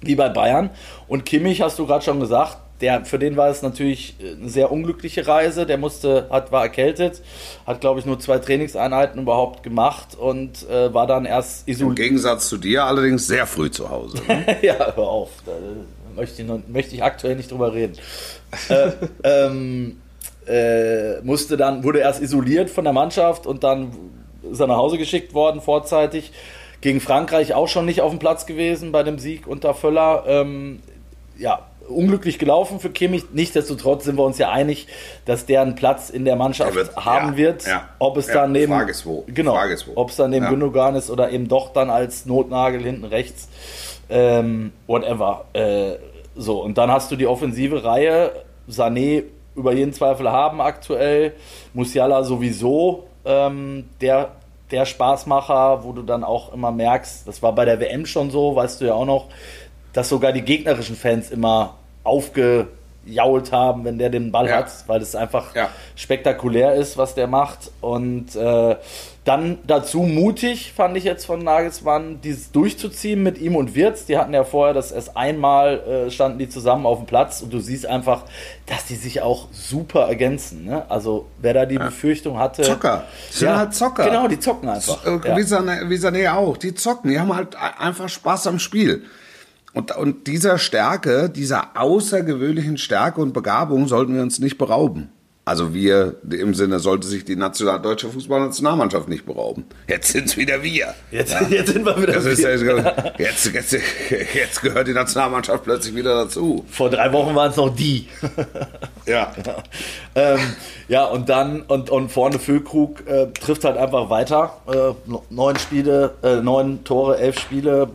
wie bei Bayern. Und Kimmich, hast du gerade schon gesagt, der, für den war es natürlich äh, eine sehr unglückliche Reise. Der musste, hat, war erkältet, hat, glaube ich, nur zwei Trainingseinheiten überhaupt gemacht und äh, war dann erst Im isoliert. Gegensatz zu dir allerdings sehr früh zu Hause. Ne? ja, hör auf. Da möchte ich, noch, möchte ich aktuell nicht drüber reden. äh, ähm, äh, musste dann, wurde erst isoliert von der Mannschaft und dann ist er nach Hause geschickt worden vorzeitig. Gegen Frankreich auch schon nicht auf dem Platz gewesen bei dem Sieg unter Völler. Ähm, ja, unglücklich gelaufen für Kimmich. Nichtsdestotrotz sind wir uns ja einig, dass der einen Platz in der Mannschaft wird- haben ja, wird. ja. Ob es Ja, dann neben Frage ist wo. genau, Frage ist wo. ob es dann neben Ja. Gündogan ist oder eben doch dann als Notnagel hinten rechts. Ähm, whatever. Äh, so, und dann hast du die offensive Reihe. Sané über jeden Zweifel haben aktuell. Musiala sowieso. Ähm, der, der Spaßmacher, wo du dann auch immer merkst, das war bei der WM schon so, weißt du ja auch noch, dass sogar die gegnerischen Fans immer aufgejault haben, wenn der den Ball Ja. hat, weil es einfach Ja. spektakulär ist, was der macht. Und äh, dann dazu mutig, fand ich jetzt von Nagelsmann, dieses durchzuziehen mit ihm und Wirtz. Die hatten ja vorher das erst einmal, äh, standen die zusammen auf dem Platz und du siehst einfach, dass die sich auch super ergänzen. Ne? Also wer da die Befürchtung hatte. Zocker. Sind halt Zocker. Genau, die zocken einfach. Äh, ja. Wie, Sané, auch. Die zocken. Die haben halt einfach Spaß am Spiel. Und, und dieser Stärke, dieser außergewöhnlichen Stärke und Begabung sollten wir uns nicht berauben. Also wir, im Sinne, sollte sich die national, deutsche Fußballnationalmannschaft nicht berauben. Jetzt sind es wieder wir. Jetzt, jetzt sind wir wieder. Das ist, hier. jetzt, jetzt, jetzt gehört die Nationalmannschaft plötzlich wieder dazu. Vor drei Wochen waren es noch die. Ja. ähm, ja, und dann, und, und vorne Füllkrug äh, trifft halt einfach weiter. Äh, neun Spiele, äh, neun Tore, elf Spiele.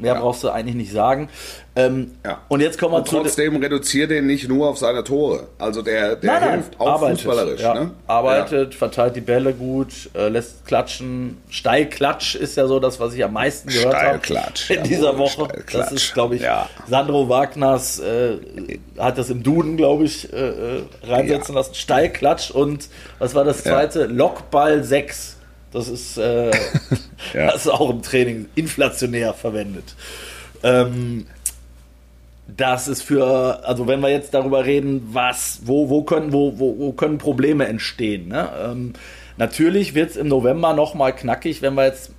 Mehr Ja. brauchst du eigentlich nicht sagen. Ähm, Ja. Und jetzt kommen wir Und zu. trotzdem reduziert den nicht nur auf seine Tore. Also der, der Nein, nein, hilft auch arbeitet, fußballerisch. ja, ne? arbeitet, verteilt die Bälle gut, äh, lässt klatschen. Steilklatsch ist ja so das, was ich am meisten gehört habe Steilklatsch, in dieser Woche. Das ist, glaube ich, ja. Sandro Wagners äh, hat das im Duden, glaube ich, äh, äh, reinsetzen lassen. Steilklatsch und was war das zweite? Lokball 6. Das ist, äh, Ja. das ist auch im Training inflationär verwendet. Ähm, das ist für, also wenn wir jetzt darüber reden, was, wo, wo können, wo, wo, wo können Probleme entstehen. Ne? Ähm, natürlich wird es im November nochmal knackig, wenn wir jetzt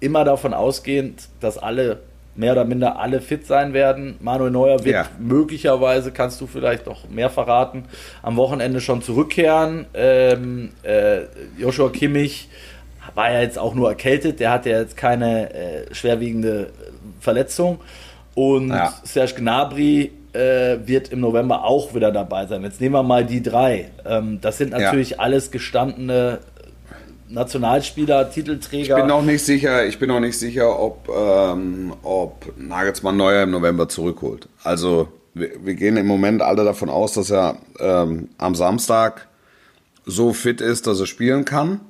immer davon ausgehen, dass alle, mehr oder minder alle fit sein werden. Manuel Neuer wird Ja. möglicherweise, kannst du vielleicht noch mehr verraten, am Wochenende schon zurückkehren. Ähm, äh, Joshua Kimmich war ja jetzt auch nur erkältet, der hatte ja jetzt keine äh, schwerwiegende Verletzung. Und Ja. Serge Gnabry äh, wird im November auch wieder dabei sein. Jetzt nehmen wir mal die drei. Ähm, das sind natürlich alles gestandene Nationalspieler, Titelträger. Ich bin noch nicht sicher, ich bin noch nicht sicher, ob, ähm, ob Nagelsmann Neuer im November zurückholt. Also wir, wir gehen im Moment alle davon aus, dass er ähm, am Samstag so fit ist, dass er spielen kann.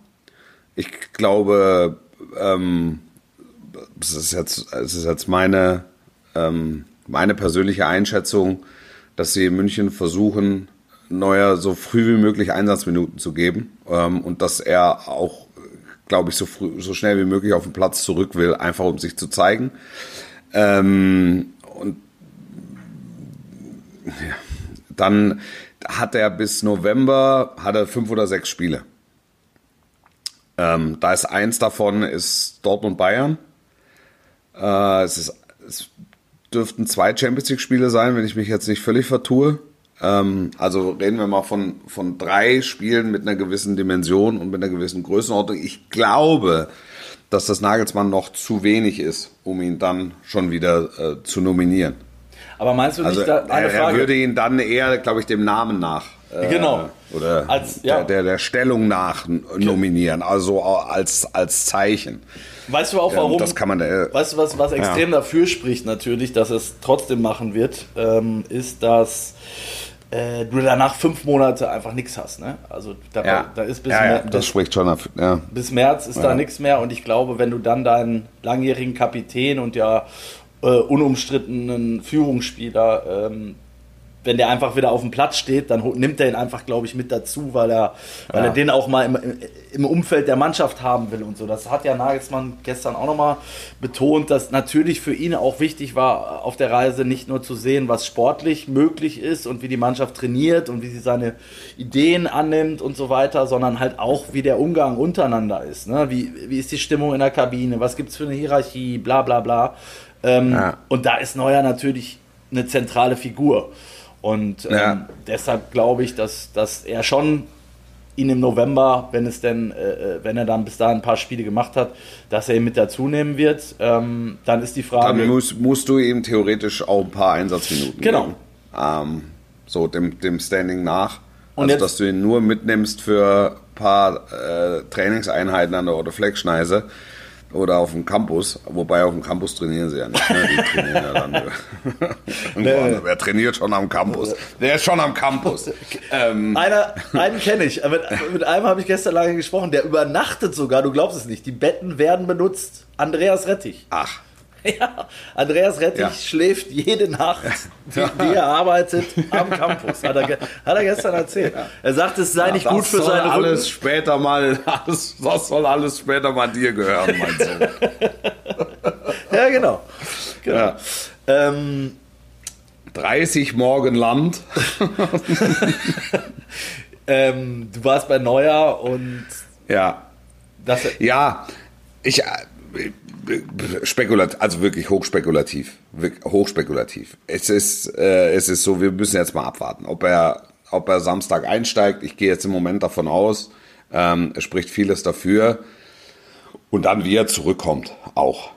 Ich glaube, ähm, es ist jetzt, es ist jetzt meine, ähm, meine persönliche Einschätzung, dass sie in München versuchen, Neuer so früh wie möglich Einsatzminuten zu geben ähm, und dass er auch, glaube ich, so, früh, so schnell wie möglich auf den Platz zurück will, einfach um sich zu zeigen. Ähm, und ja, dann hat er bis November hat er fünf oder sechs Spiele. Ähm, da ist eins davon ist Dortmund Bayern. Äh, es, ist, es dürften zwei Champions League Spiele sein, wenn ich mich jetzt nicht völlig vertue. Ähm, also reden wir mal von, von drei Spielen mit einer gewissen Dimension und mit einer gewissen Größenordnung. Ich glaube, dass das Nagelsmann noch zu wenig ist, um ihn dann schon wieder äh, zu nominieren. Aber meinst du nicht, Also da, er, eine er Frage? würde ihn dann eher, glaube ich, dem Namen nach. äh, Genau. Oder Als- ja. der, der, der Stellung nach nominieren, also als, als Zeichen. weißt du auch, warum? das kann man, äh, Weißt du, was, was extrem dafür spricht, natürlich, dass es trotzdem machen wird, ähm, ist, dass äh, du danach fünf Monate einfach nichts hast. Ne? Also da, Ja. da ist bis, ja, ja, Mer- das bis, spricht schon dafür. Ja. bis März ist da Ja. nichts mehr und ich glaube, wenn du dann deinen langjährigen Kapitän und ja äh, unumstrittenen Führungsspieler, ähm, wenn der einfach wieder auf dem Platz steht, dann nimmt er ihn einfach, glaube ich, mit dazu, weil er, weil Ja. er den auch mal im, im Umfeld der Mannschaft haben will und so. Das hat ja Nagelsmann gestern auch nochmal betont, dass natürlich für ihn auch wichtig war, auf der Reise nicht nur zu sehen, was sportlich möglich ist und wie die Mannschaft trainiert und wie sie seine Ideen annimmt und so weiter, sondern halt auch, wie der Umgang untereinander ist. Ne? Wie, wie ist die Stimmung in der Kabine? Was gibt es für eine Hierarchie? Bla bla bla. Ähm, Ja. Und da ist Neuer natürlich eine zentrale Figur. Und ähm, Ja. deshalb glaube ich, dass, dass er schon ihn im November, wenn es denn, äh, äh, wenn er dann bis dahin ein paar Spiele gemacht hat, dass er ihn mit dazu nehmen wird. Ähm, dann ist die Frage. Dann musst, musst du ihm theoretisch auch ein paar Einsatzminuten Genau. geben. Ähm, so dem, dem Standing nach. Und also, jetzt- dass du ihn nur mitnimmst für ein paar äh, Trainingseinheiten an der Otto-Fleck-Schneise oder auf dem Campus. Wobei auf dem Campus trainieren sie ja nicht. Ne? Die trainieren ja dann. Anders. Wer trainiert schon am Campus? Der ist schon am Campus. Ähm, Einer, einen kenne ich. Mit, mit einem habe ich gestern lange gesprochen. Der übernachtet sogar. Du glaubst es nicht. Die Betten werden benutzt. Andreas Rettich. ach. Ja, Andreas Rettich Ja. schläft jede Nacht, wie, wie er arbeitet, am Campus. Hat er, hat er gestern erzählt. Er sagt, es sei nicht gut für soll seine alles Rücken. später mal, alles, das soll alles später mal dir gehören, mein Sohn. Ja, genau. genau. Ja. Ähm, 30 Morgen Land. ähm, du warst bei Neuer und Ja. das, Ja, ich spekulat, also wirklich hochspekulativ, wirk- hochspekulativ. Es ist, äh, es ist so, wir müssen jetzt mal abwarten, ob er, ob er Samstag einsteigt. Ich gehe jetzt im Moment davon aus. Ähm, es spricht vieles dafür. Und dann, wie er zurückkommt, auch.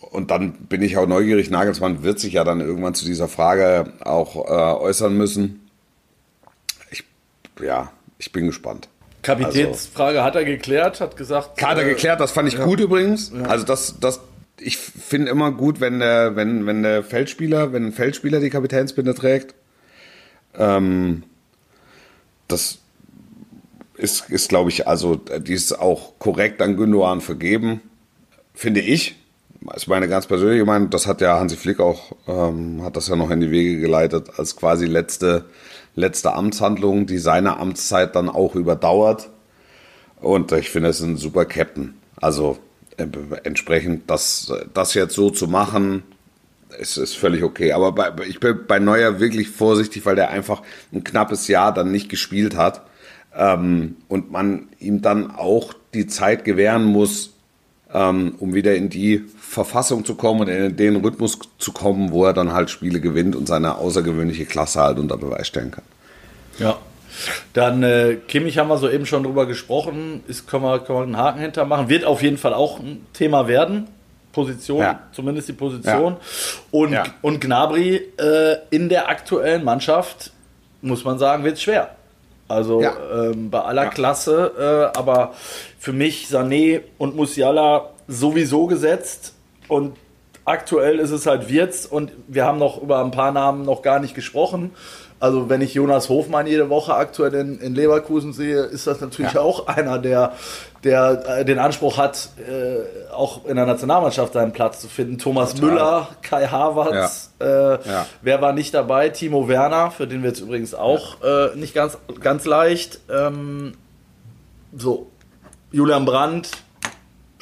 Und dann bin ich auch neugierig. Nagelsmann wird sich ja dann irgendwann zu dieser Frage auch äh, äußern müssen. Ich, ja, ich bin gespannt. Kapitänsfrage hat er geklärt, hat gesagt. Hat er äh, geklärt, das fand ich gut übrigens. Also das, das, ich finde immer gut, wenn der, wenn, wenn der Feldspieler, wenn ein Feldspieler die Kapitänsbinde trägt. Ähm, das ist, ist glaube ich, also die ist auch korrekt an Gündogan vergeben, finde ich. Das ist meine ganz persönliche Meinung. Das hat ja Hansi Flick auch, ähm, hat das ja noch in die Wege geleitet, als quasi letzte, letzte Amtshandlung, die seine Amtszeit dann auch überdauert. Und ich finde, es ist ein super Captain. Also äh, entsprechend das, das jetzt so zu machen, ist, ist völlig okay. Aber bei, ich bin bei Neuer wirklich vorsichtig, weil der einfach ein knappes Jahr dann nicht gespielt hat. Ähm, und man ihm dann auch die Zeit gewähren muss, ähm, um wieder in die Verfassung zu kommen und in den Rhythmus zu kommen, wo er dann halt Spiele gewinnt und seine außergewöhnliche Klasse halt unter Beweis stellen kann. Ja. Dann äh, Kimmich haben wir soeben schon drüber gesprochen. Ist, können, wir, können wir einen Haken hintermachen. Wird auf jeden Fall auch ein Thema werden. Position, Ja. zumindest die Position. Ja. Und, Ja. und Gnabry äh, in der aktuellen Mannschaft, muss man sagen, wird schwer. Also Ja. ähm, bei aller Ja. Klasse, äh, aber für mich Sané und Musiala sowieso gesetzt und aktuell ist es halt Wirtz und wir haben noch über ein paar Namen noch gar nicht gesprochen. Also wenn ich Jonas Hofmann jede Woche aktuell in, in Leverkusen sehe, ist das natürlich Ja. auch einer, der, der äh, den Anspruch hat, äh, auch in der Nationalmannschaft seinen Platz zu finden. Thomas Total. Müller, Kai Havertz, äh, Ja. wer war nicht dabei? Timo Werner, für den wird es übrigens auch äh, nicht ganz, ganz leicht. Ähm, so, Julian Brandt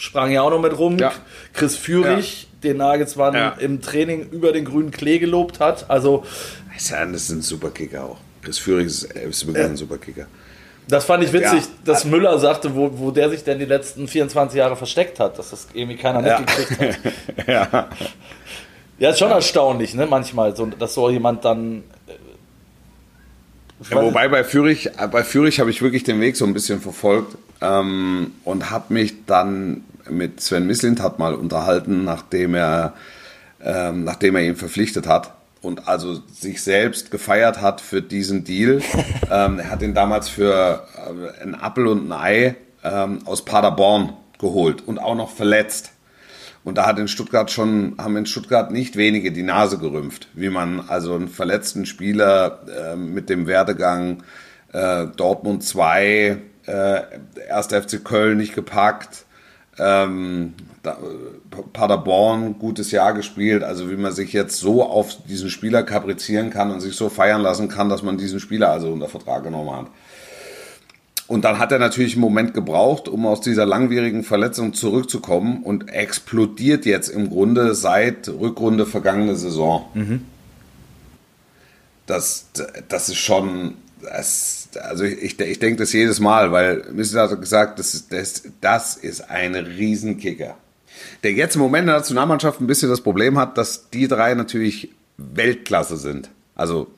sprang ja auch noch mit rum. Ja. Chris Führig, den Nagelsmann Ja. im Training über den grünen Klee gelobt hat. Also, Das ist ein Superkicker auch. Chris Führig ist, ist wirklich ein Superkicker. das fand ich witzig, Ja. dass Müller sagte, wo, wo der sich denn die letzten 24 Jahre versteckt hat, dass das irgendwie keiner Ja. mitgekriegt hat. ja. Ja, ist schon erstaunlich, ne, manchmal, so, dass so jemand dann. äh, Ja, wobei bei Fürich, äh, bei Fürich habe ich wirklich den Weg so ein bisschen verfolgt ähm, und habe mich dann mit Sven Mislintat mal unterhalten, nachdem er, ähm, nachdem er ihn verpflichtet hat und also sich selbst gefeiert hat für diesen Deal. ähm, er hat ihn damals für äh, ein Appel und ein Ei ähm, aus Paderborn geholt und auch noch verletzt. Und da hat in Stuttgart schon, haben in Stuttgart nicht wenige die Nase gerümpft, wie man also einen verletzten Spieler äh, mit dem Werdegang äh, Dortmund 2, äh, 1. FC Köln nicht gepackt, ähm, da, Paderborn gutes Jahr gespielt, also wie man sich jetzt so auf diesen Spieler kaprizieren kann und sich so feiern lassen kann, dass man diesen Spieler also unter Vertrag genommen hat. Und dann hat er natürlich einen Moment gebraucht, um aus dieser langwierigen Verletzung zurückzukommen und explodiert jetzt im Grunde seit Rückrunde vergangene Saison. Mhm. Das, das ist schon, das, also ich, ich denke das jedes Mal, weil Missy hat gesagt, das, das, das ist ein Riesenkicker. Der jetzt im Moment in der Nationalmannschaft ein bisschen das Problem hat, dass die drei natürlich Weltklasse sind. Also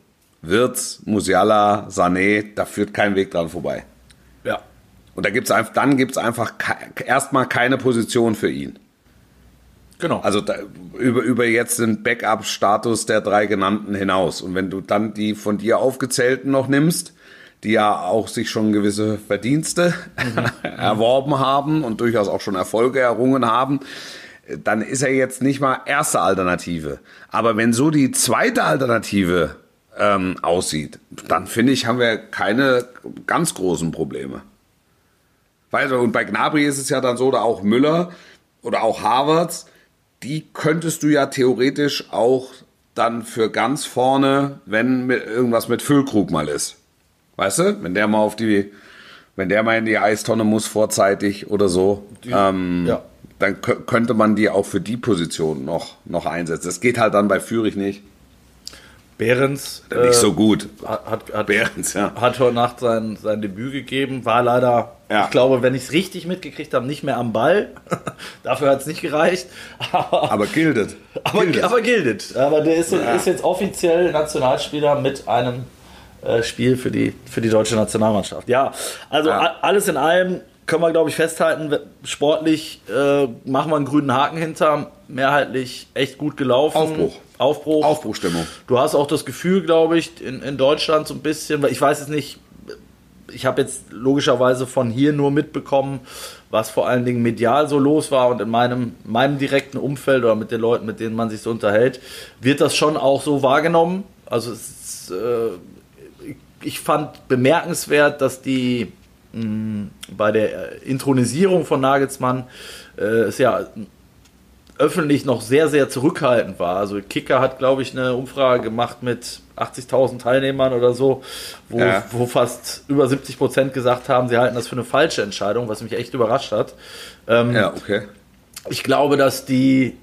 Wirtz, Musiala, Sané, da führt kein Weg dran vorbei. Ja. Und da gibt's einfach, dann gibt es einfach erstmal keine Position für ihn. Genau. Also da, über, über jetzt den Backup-Status der drei genannten hinaus. Und wenn du dann die von dir aufgezählten noch nimmst, die ja auch sich schon gewisse Verdienste mhm. erworben haben und durchaus auch schon Erfolge errungen haben, dann ist er jetzt nicht mal erste Alternative. Aber wenn so die zweite Alternative ähm, aussieht, dann finde ich, haben wir keine ganz großen Probleme. Weil, und bei Gnabry ist es ja dann so, oder auch Müller oder auch Harvards, die könntest du ja theoretisch auch dann für ganz vorne, wenn mit, irgendwas mit Füllkrug mal ist. Weißt du? Wenn der mal auf die, wenn der mal in die Eistonne muss vorzeitig oder so, die, ähm, ja. dann könnte man die auch für die Position noch, noch einsetzen. Das geht halt dann bei Führig nicht. Behrens. Äh, nicht so gut. Hat, hat, Behrens, ja. hat heute Nacht sein, sein Debüt gegeben, war leider, ja. ich glaube, wenn ich es richtig mitgekriegt habe, nicht mehr am Ball. Dafür hat es nicht gereicht. Aber, aber gildet. Aber gildet. Aber, gildet. aber der ist, ja. ist, jetzt offiziell Nationalspieler mit einem äh, Spiel für die, für die deutsche Nationalmannschaft. Ja, also ja. alles in allem können wir, glaube ich, festhalten, sportlich äh, machen wir einen grünen Haken hinter, mehrheitlich echt gut gelaufen. Aufbruch. Aufbruch. Aufbruchstimmung. Du hast auch das Gefühl, glaube ich, in, in Deutschland so ein bisschen, weil ich weiß es nicht, ich habe jetzt logischerweise von hier nur mitbekommen, was vor allen Dingen medial so los war und in meinem, meinem direkten Umfeld oder mit den Leuten, mit denen man sich so unterhält, wird das schon auch so wahrgenommen. Also ist, äh, ich fand bemerkenswert, dass die mh, bei der Intronisierung von Nagelsmann äh, es ja öffentlich noch sehr, sehr zurückhaltend war. Also Kicker hat, glaube ich, eine Umfrage gemacht mit 80.000 Teilnehmern oder so, wo, ja. wo fast über 70 Prozent gesagt haben, sie halten das für eine falsche Entscheidung, was mich echt überrascht hat. Ähm, ja, okay. Ich glaube, dass die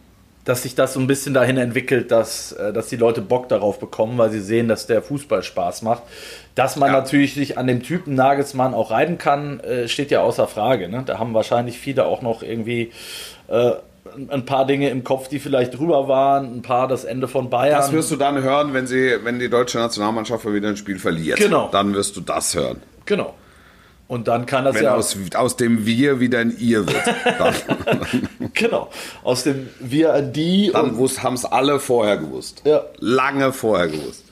dass sich das so ein bisschen dahin entwickelt, dass, äh, dass die Leute Bock darauf bekommen, weil sie sehen, dass der Fußball Spaß macht. Dass man ja. natürlich sich an dem Typen Nagelsmann auch reiten kann, äh, steht ja außer Frage. Ne? Da haben wahrscheinlich viele auch noch irgendwie äh, ein paar Dinge im Kopf, die vielleicht drüber waren, ein paar das Ende von Bayern. Das wirst du dann hören, wenn sie, wenn die deutsche Nationalmannschaft wieder ein Spiel verliert. Genau. Dann wirst du das hören. Genau. Und dann kann das wenn ja. Aus, aus dem Wir wieder ein Ihr wird. genau. Aus dem Wir ein Die. Dann haben es alle vorher gewusst. Ja. Lange vorher gewusst.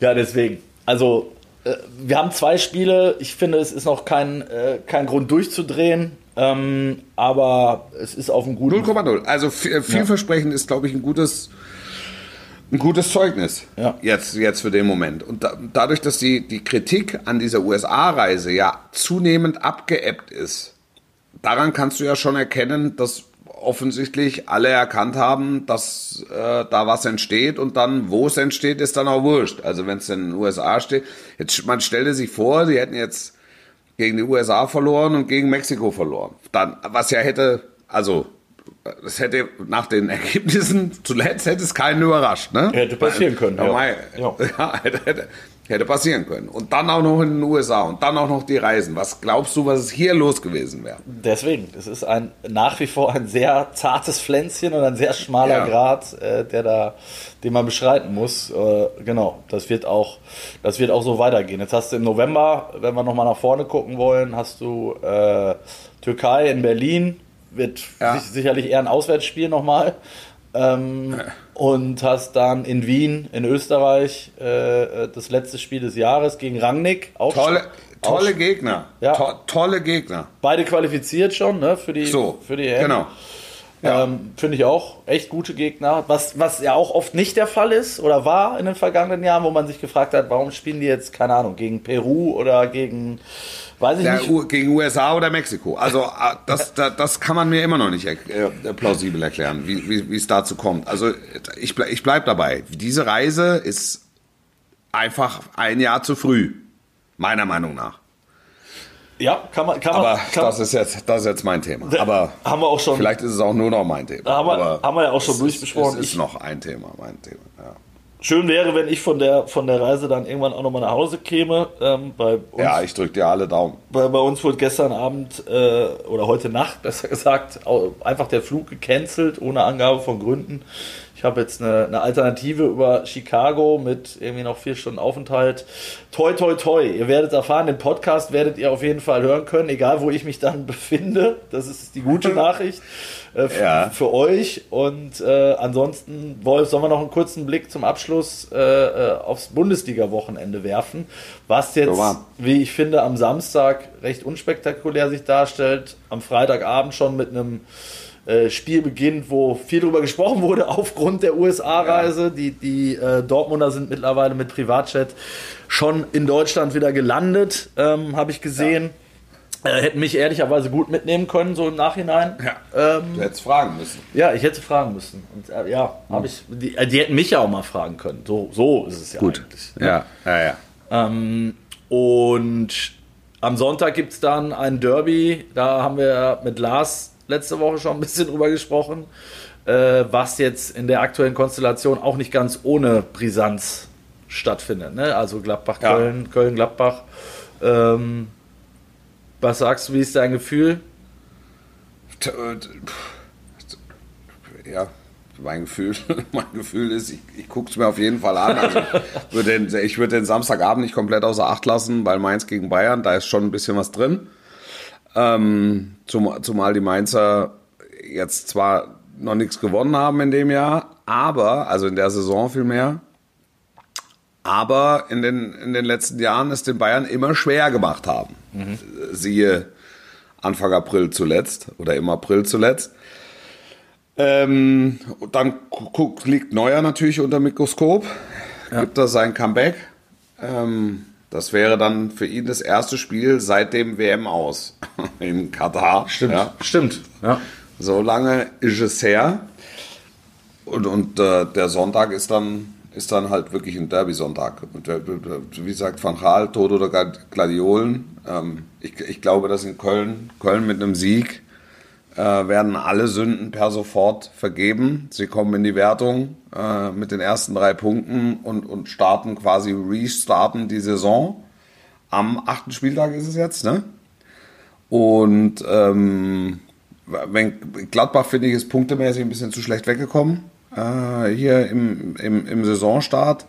Ja, deswegen. Also, äh, wir haben zwei Spiele. Ich finde, es ist noch kein, äh, kein Grund durchzudrehen. Ähm, aber es ist auf einem guten 0,0. Also äh, vielversprechend ja. ist, glaube ich, ein gutes, ein gutes Zeugnis ja. jetzt, jetzt für den Moment. Und da, dadurch, dass die, die Kritik an dieser USA-Reise ja zunehmend abgeebbt ist, daran kannst du ja schon erkennen, dass offensichtlich alle erkannt haben, dass äh, da was entsteht und dann, wo es entsteht, ist dann auch wurscht. Also wenn es in den USA steht, jetzt man stellte sich vor, sie hätten jetzt gegen die USA verloren und gegen Mexiko verloren. Dann, was ja hätte, also das hätte nach den Ergebnissen zuletzt hätte es keinen überrascht, ne? Hätte passieren können. Ja, ja. ja hätte, hätte, hätte, passieren können. Und dann auch noch in den USA und dann auch noch die Reisen. Was glaubst du, was hier los gewesen wäre? Deswegen, das ist ein nach wie vor ein sehr zartes Pflänzchen und ein sehr schmaler ja. Grat, äh, der da den man beschreiten muss. Äh, genau, das wird auch, das wird auch so weitergehen. Jetzt hast du im November, wenn wir nochmal nach vorne gucken wollen, hast du äh, Türkei in Berlin, wird ja. sicherlich eher ein Auswärtsspiel nochmal. Ähm, ja. Und hast dann in Wien, in Österreich, äh, das letzte Spiel des Jahres gegen Rangnick. Auch tolle, tolle auch, Gegner. Ja. To tolle Gegner. Beide qualifiziert schon ne, für die, so, für die EM. Genau. Ja. Ähm, Finde ich auch echt gute Gegner. Was, was ja auch oft nicht der Fall ist oder war in den vergangenen Jahren, wo man sich gefragt hat, warum spielen die jetzt, keine Ahnung, gegen Peru oder gegen, weiß ich Ja, nicht. U- gegen USA oder Mexiko. Also äh, das, das, das kann man mir immer noch nicht äh, plausibel erklären, wie, wie, wie es dazu kommt. Also ich, ble- ich bleib dabei. Diese Reise ist einfach ein Jahr zu früh, meiner Meinung nach. Ja, kann man, kann man, Aber kann, das ist jetzt, das ist jetzt mein Thema. Aber haben wir auch schon, vielleicht ist es auch nur noch mein Thema. haben wir, Aber haben wir ja auch schon es durchbesprochen. Es ist Ich- noch ein Thema, mein Thema. Ja. Schön wäre, wenn ich von der, von der Reise dann irgendwann auch nochmal nach Hause käme. Ähm, bei, uns, ja, ich drücke dir alle Daumen. bei, bei uns wurde gestern Abend äh, oder heute Nacht, besser gesagt, einfach der Flug gecancelt, ohne Angabe von Gründen. Ich habe jetzt eine, eine Alternative über Chicago mit irgendwie noch vier Stunden Aufenthalt. Toi, toi, toi. Ihr werdet erfahren, den Podcast werdet ihr auf jeden Fall hören können, egal wo ich mich dann befinde. Das ist die gute Nachricht äh, Ja. für euch. Und äh, ansonsten, Wolf, sollen wir noch einen kurzen Blick zum Abschluss äh, äh, aufs Bundesliga-Wochenende werfen, was jetzt, So wie ich finde, am Samstag recht unspektakulär sich darstellt. Am Freitagabend schon mit einem Spiel beginnt, wo viel darüber gesprochen wurde aufgrund der USA-Reise. Die, die äh, Dortmunder sind mittlerweile mit Privatjet schon in Deutschland wieder gelandet, ähm, habe ich gesehen. Äh, hätten mich ehrlicherweise gut mitnehmen können, so im Nachhinein. Ja. Ähm, Du hättest fragen müssen. ja, ich hätte fragen müssen. Und äh, ja, habe ich. Die, äh, die hätten mich ja auch mal fragen können. So, so ist es ja Gut. eigentlich. ne? Ja, ja, ja. Ähm, und am Sonntag gibt es dann ein Derby. Da haben wir mit Lars letzte Woche schon ein bisschen drüber gesprochen, äh, was jetzt in der aktuellen Konstellation auch nicht ganz ohne Brisanz stattfindet. Ne? Also Gladbach-Köln, Köln-Gladbach. Ähm, was sagst du, wie ist dein Gefühl? Äh, Ja, mein Gefühl, mein Gefühl ist, ich, ich gucke es mir auf jeden Fall an. Also, würde den, ich würde den Samstagabend nicht komplett außer Acht lassen, weil Mainz gegen Bayern, da ist schon ein bisschen was drin. Ähm, zum, zumal die Mainzer jetzt zwar noch nichts gewonnen haben in dem Jahr, aber, also in der Saison vielmehr, aber in den, in den letzten Jahren es den Bayern immer schwer gemacht haben. Siehe Anfang April zuletzt oder im April zuletzt. Ähm, dann liegt Neuer natürlich unter Mikroskop, gibt er sein Comeback. Ähm, das wäre dann für ihn das erste Spiel seit dem WM aus in Katar. Ja. Stimmt. Ja. So lange ist es her. Und, und äh, der Sonntag ist dann, ist dann halt wirklich ein Derby-Sonntag. Wie sagt Van Gaal, Tod oder Glad- Gladiolen. Ähm, ich, ich glaube, dass in Köln, Köln mit einem Sieg äh, werden alle Sünden per sofort vergeben. Sie kommen in die Wertung äh, mit den ersten drei Punkten und, und starten quasi, restarten die Saison. Am achten Spieltag ist es jetzt, ne? Und ähm, wenn Gladbach, finde ich, ist punktemäßig ein bisschen zu schlecht weggekommen. Äh, hier im, im, im Saisonstart.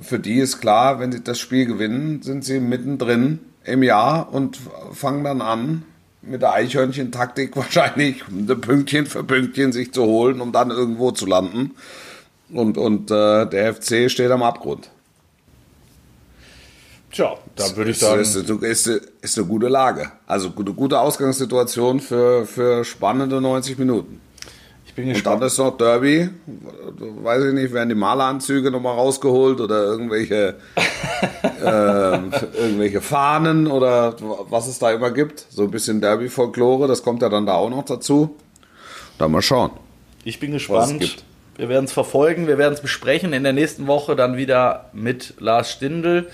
Für die ist klar, wenn sie das Spiel gewinnen, sind sie mittendrin im Jahr und fangen dann an, mit der Eichhörnchen-Taktik wahrscheinlich Pünktchen für Pünktchen sich zu holen, um dann irgendwo zu landen. Und, und äh, der FC steht am Abgrund. Tja, da würde ich sagen. Ist, ist, ist, eine gute Lage. Also gute, gute Ausgangssituation für, für spannende 90 Minuten. Ich bin Und gespannt. dann ist noch Derby. Weiß ich nicht, werden die Maleranzüge nochmal rausgeholt oder irgendwelche, ähm, irgendwelche Fahnen oder was es da immer gibt. So ein bisschen Derby-Folklore, das kommt ja dann da auch noch dazu. Dann mal schauen. Ich bin gespannt. Wir werden es verfolgen, wir werden es besprechen. In der nächsten Woche dann wieder mit Lars Stindl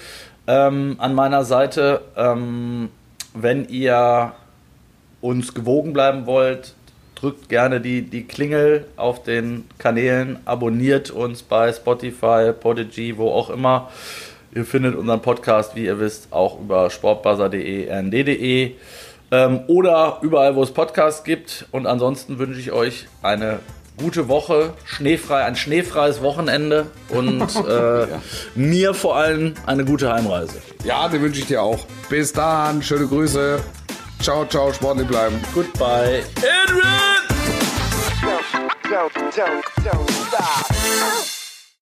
ähm, an meiner Seite. Ähm, wenn ihr uns gewogen bleiben wollt, drückt gerne die, die Klingel auf den Kanälen, abonniert uns bei Spotify, Podigy, wo auch immer. Ihr findet unseren Podcast, wie ihr wisst, auch über sportbuzzer.de, rnd.de ähm, oder überall, wo es Podcasts gibt. Und ansonsten wünsche ich euch eine gute Woche, schneefrei, ein schneefreies Wochenende und äh, mir vor allem eine gute Heimreise. Ja, den wünsche ich dir auch. Bis dann, schöne Grüße. Ciao, ciao, sportlich bleiben. Goodbye. Adrian! don't, don't, don't stop.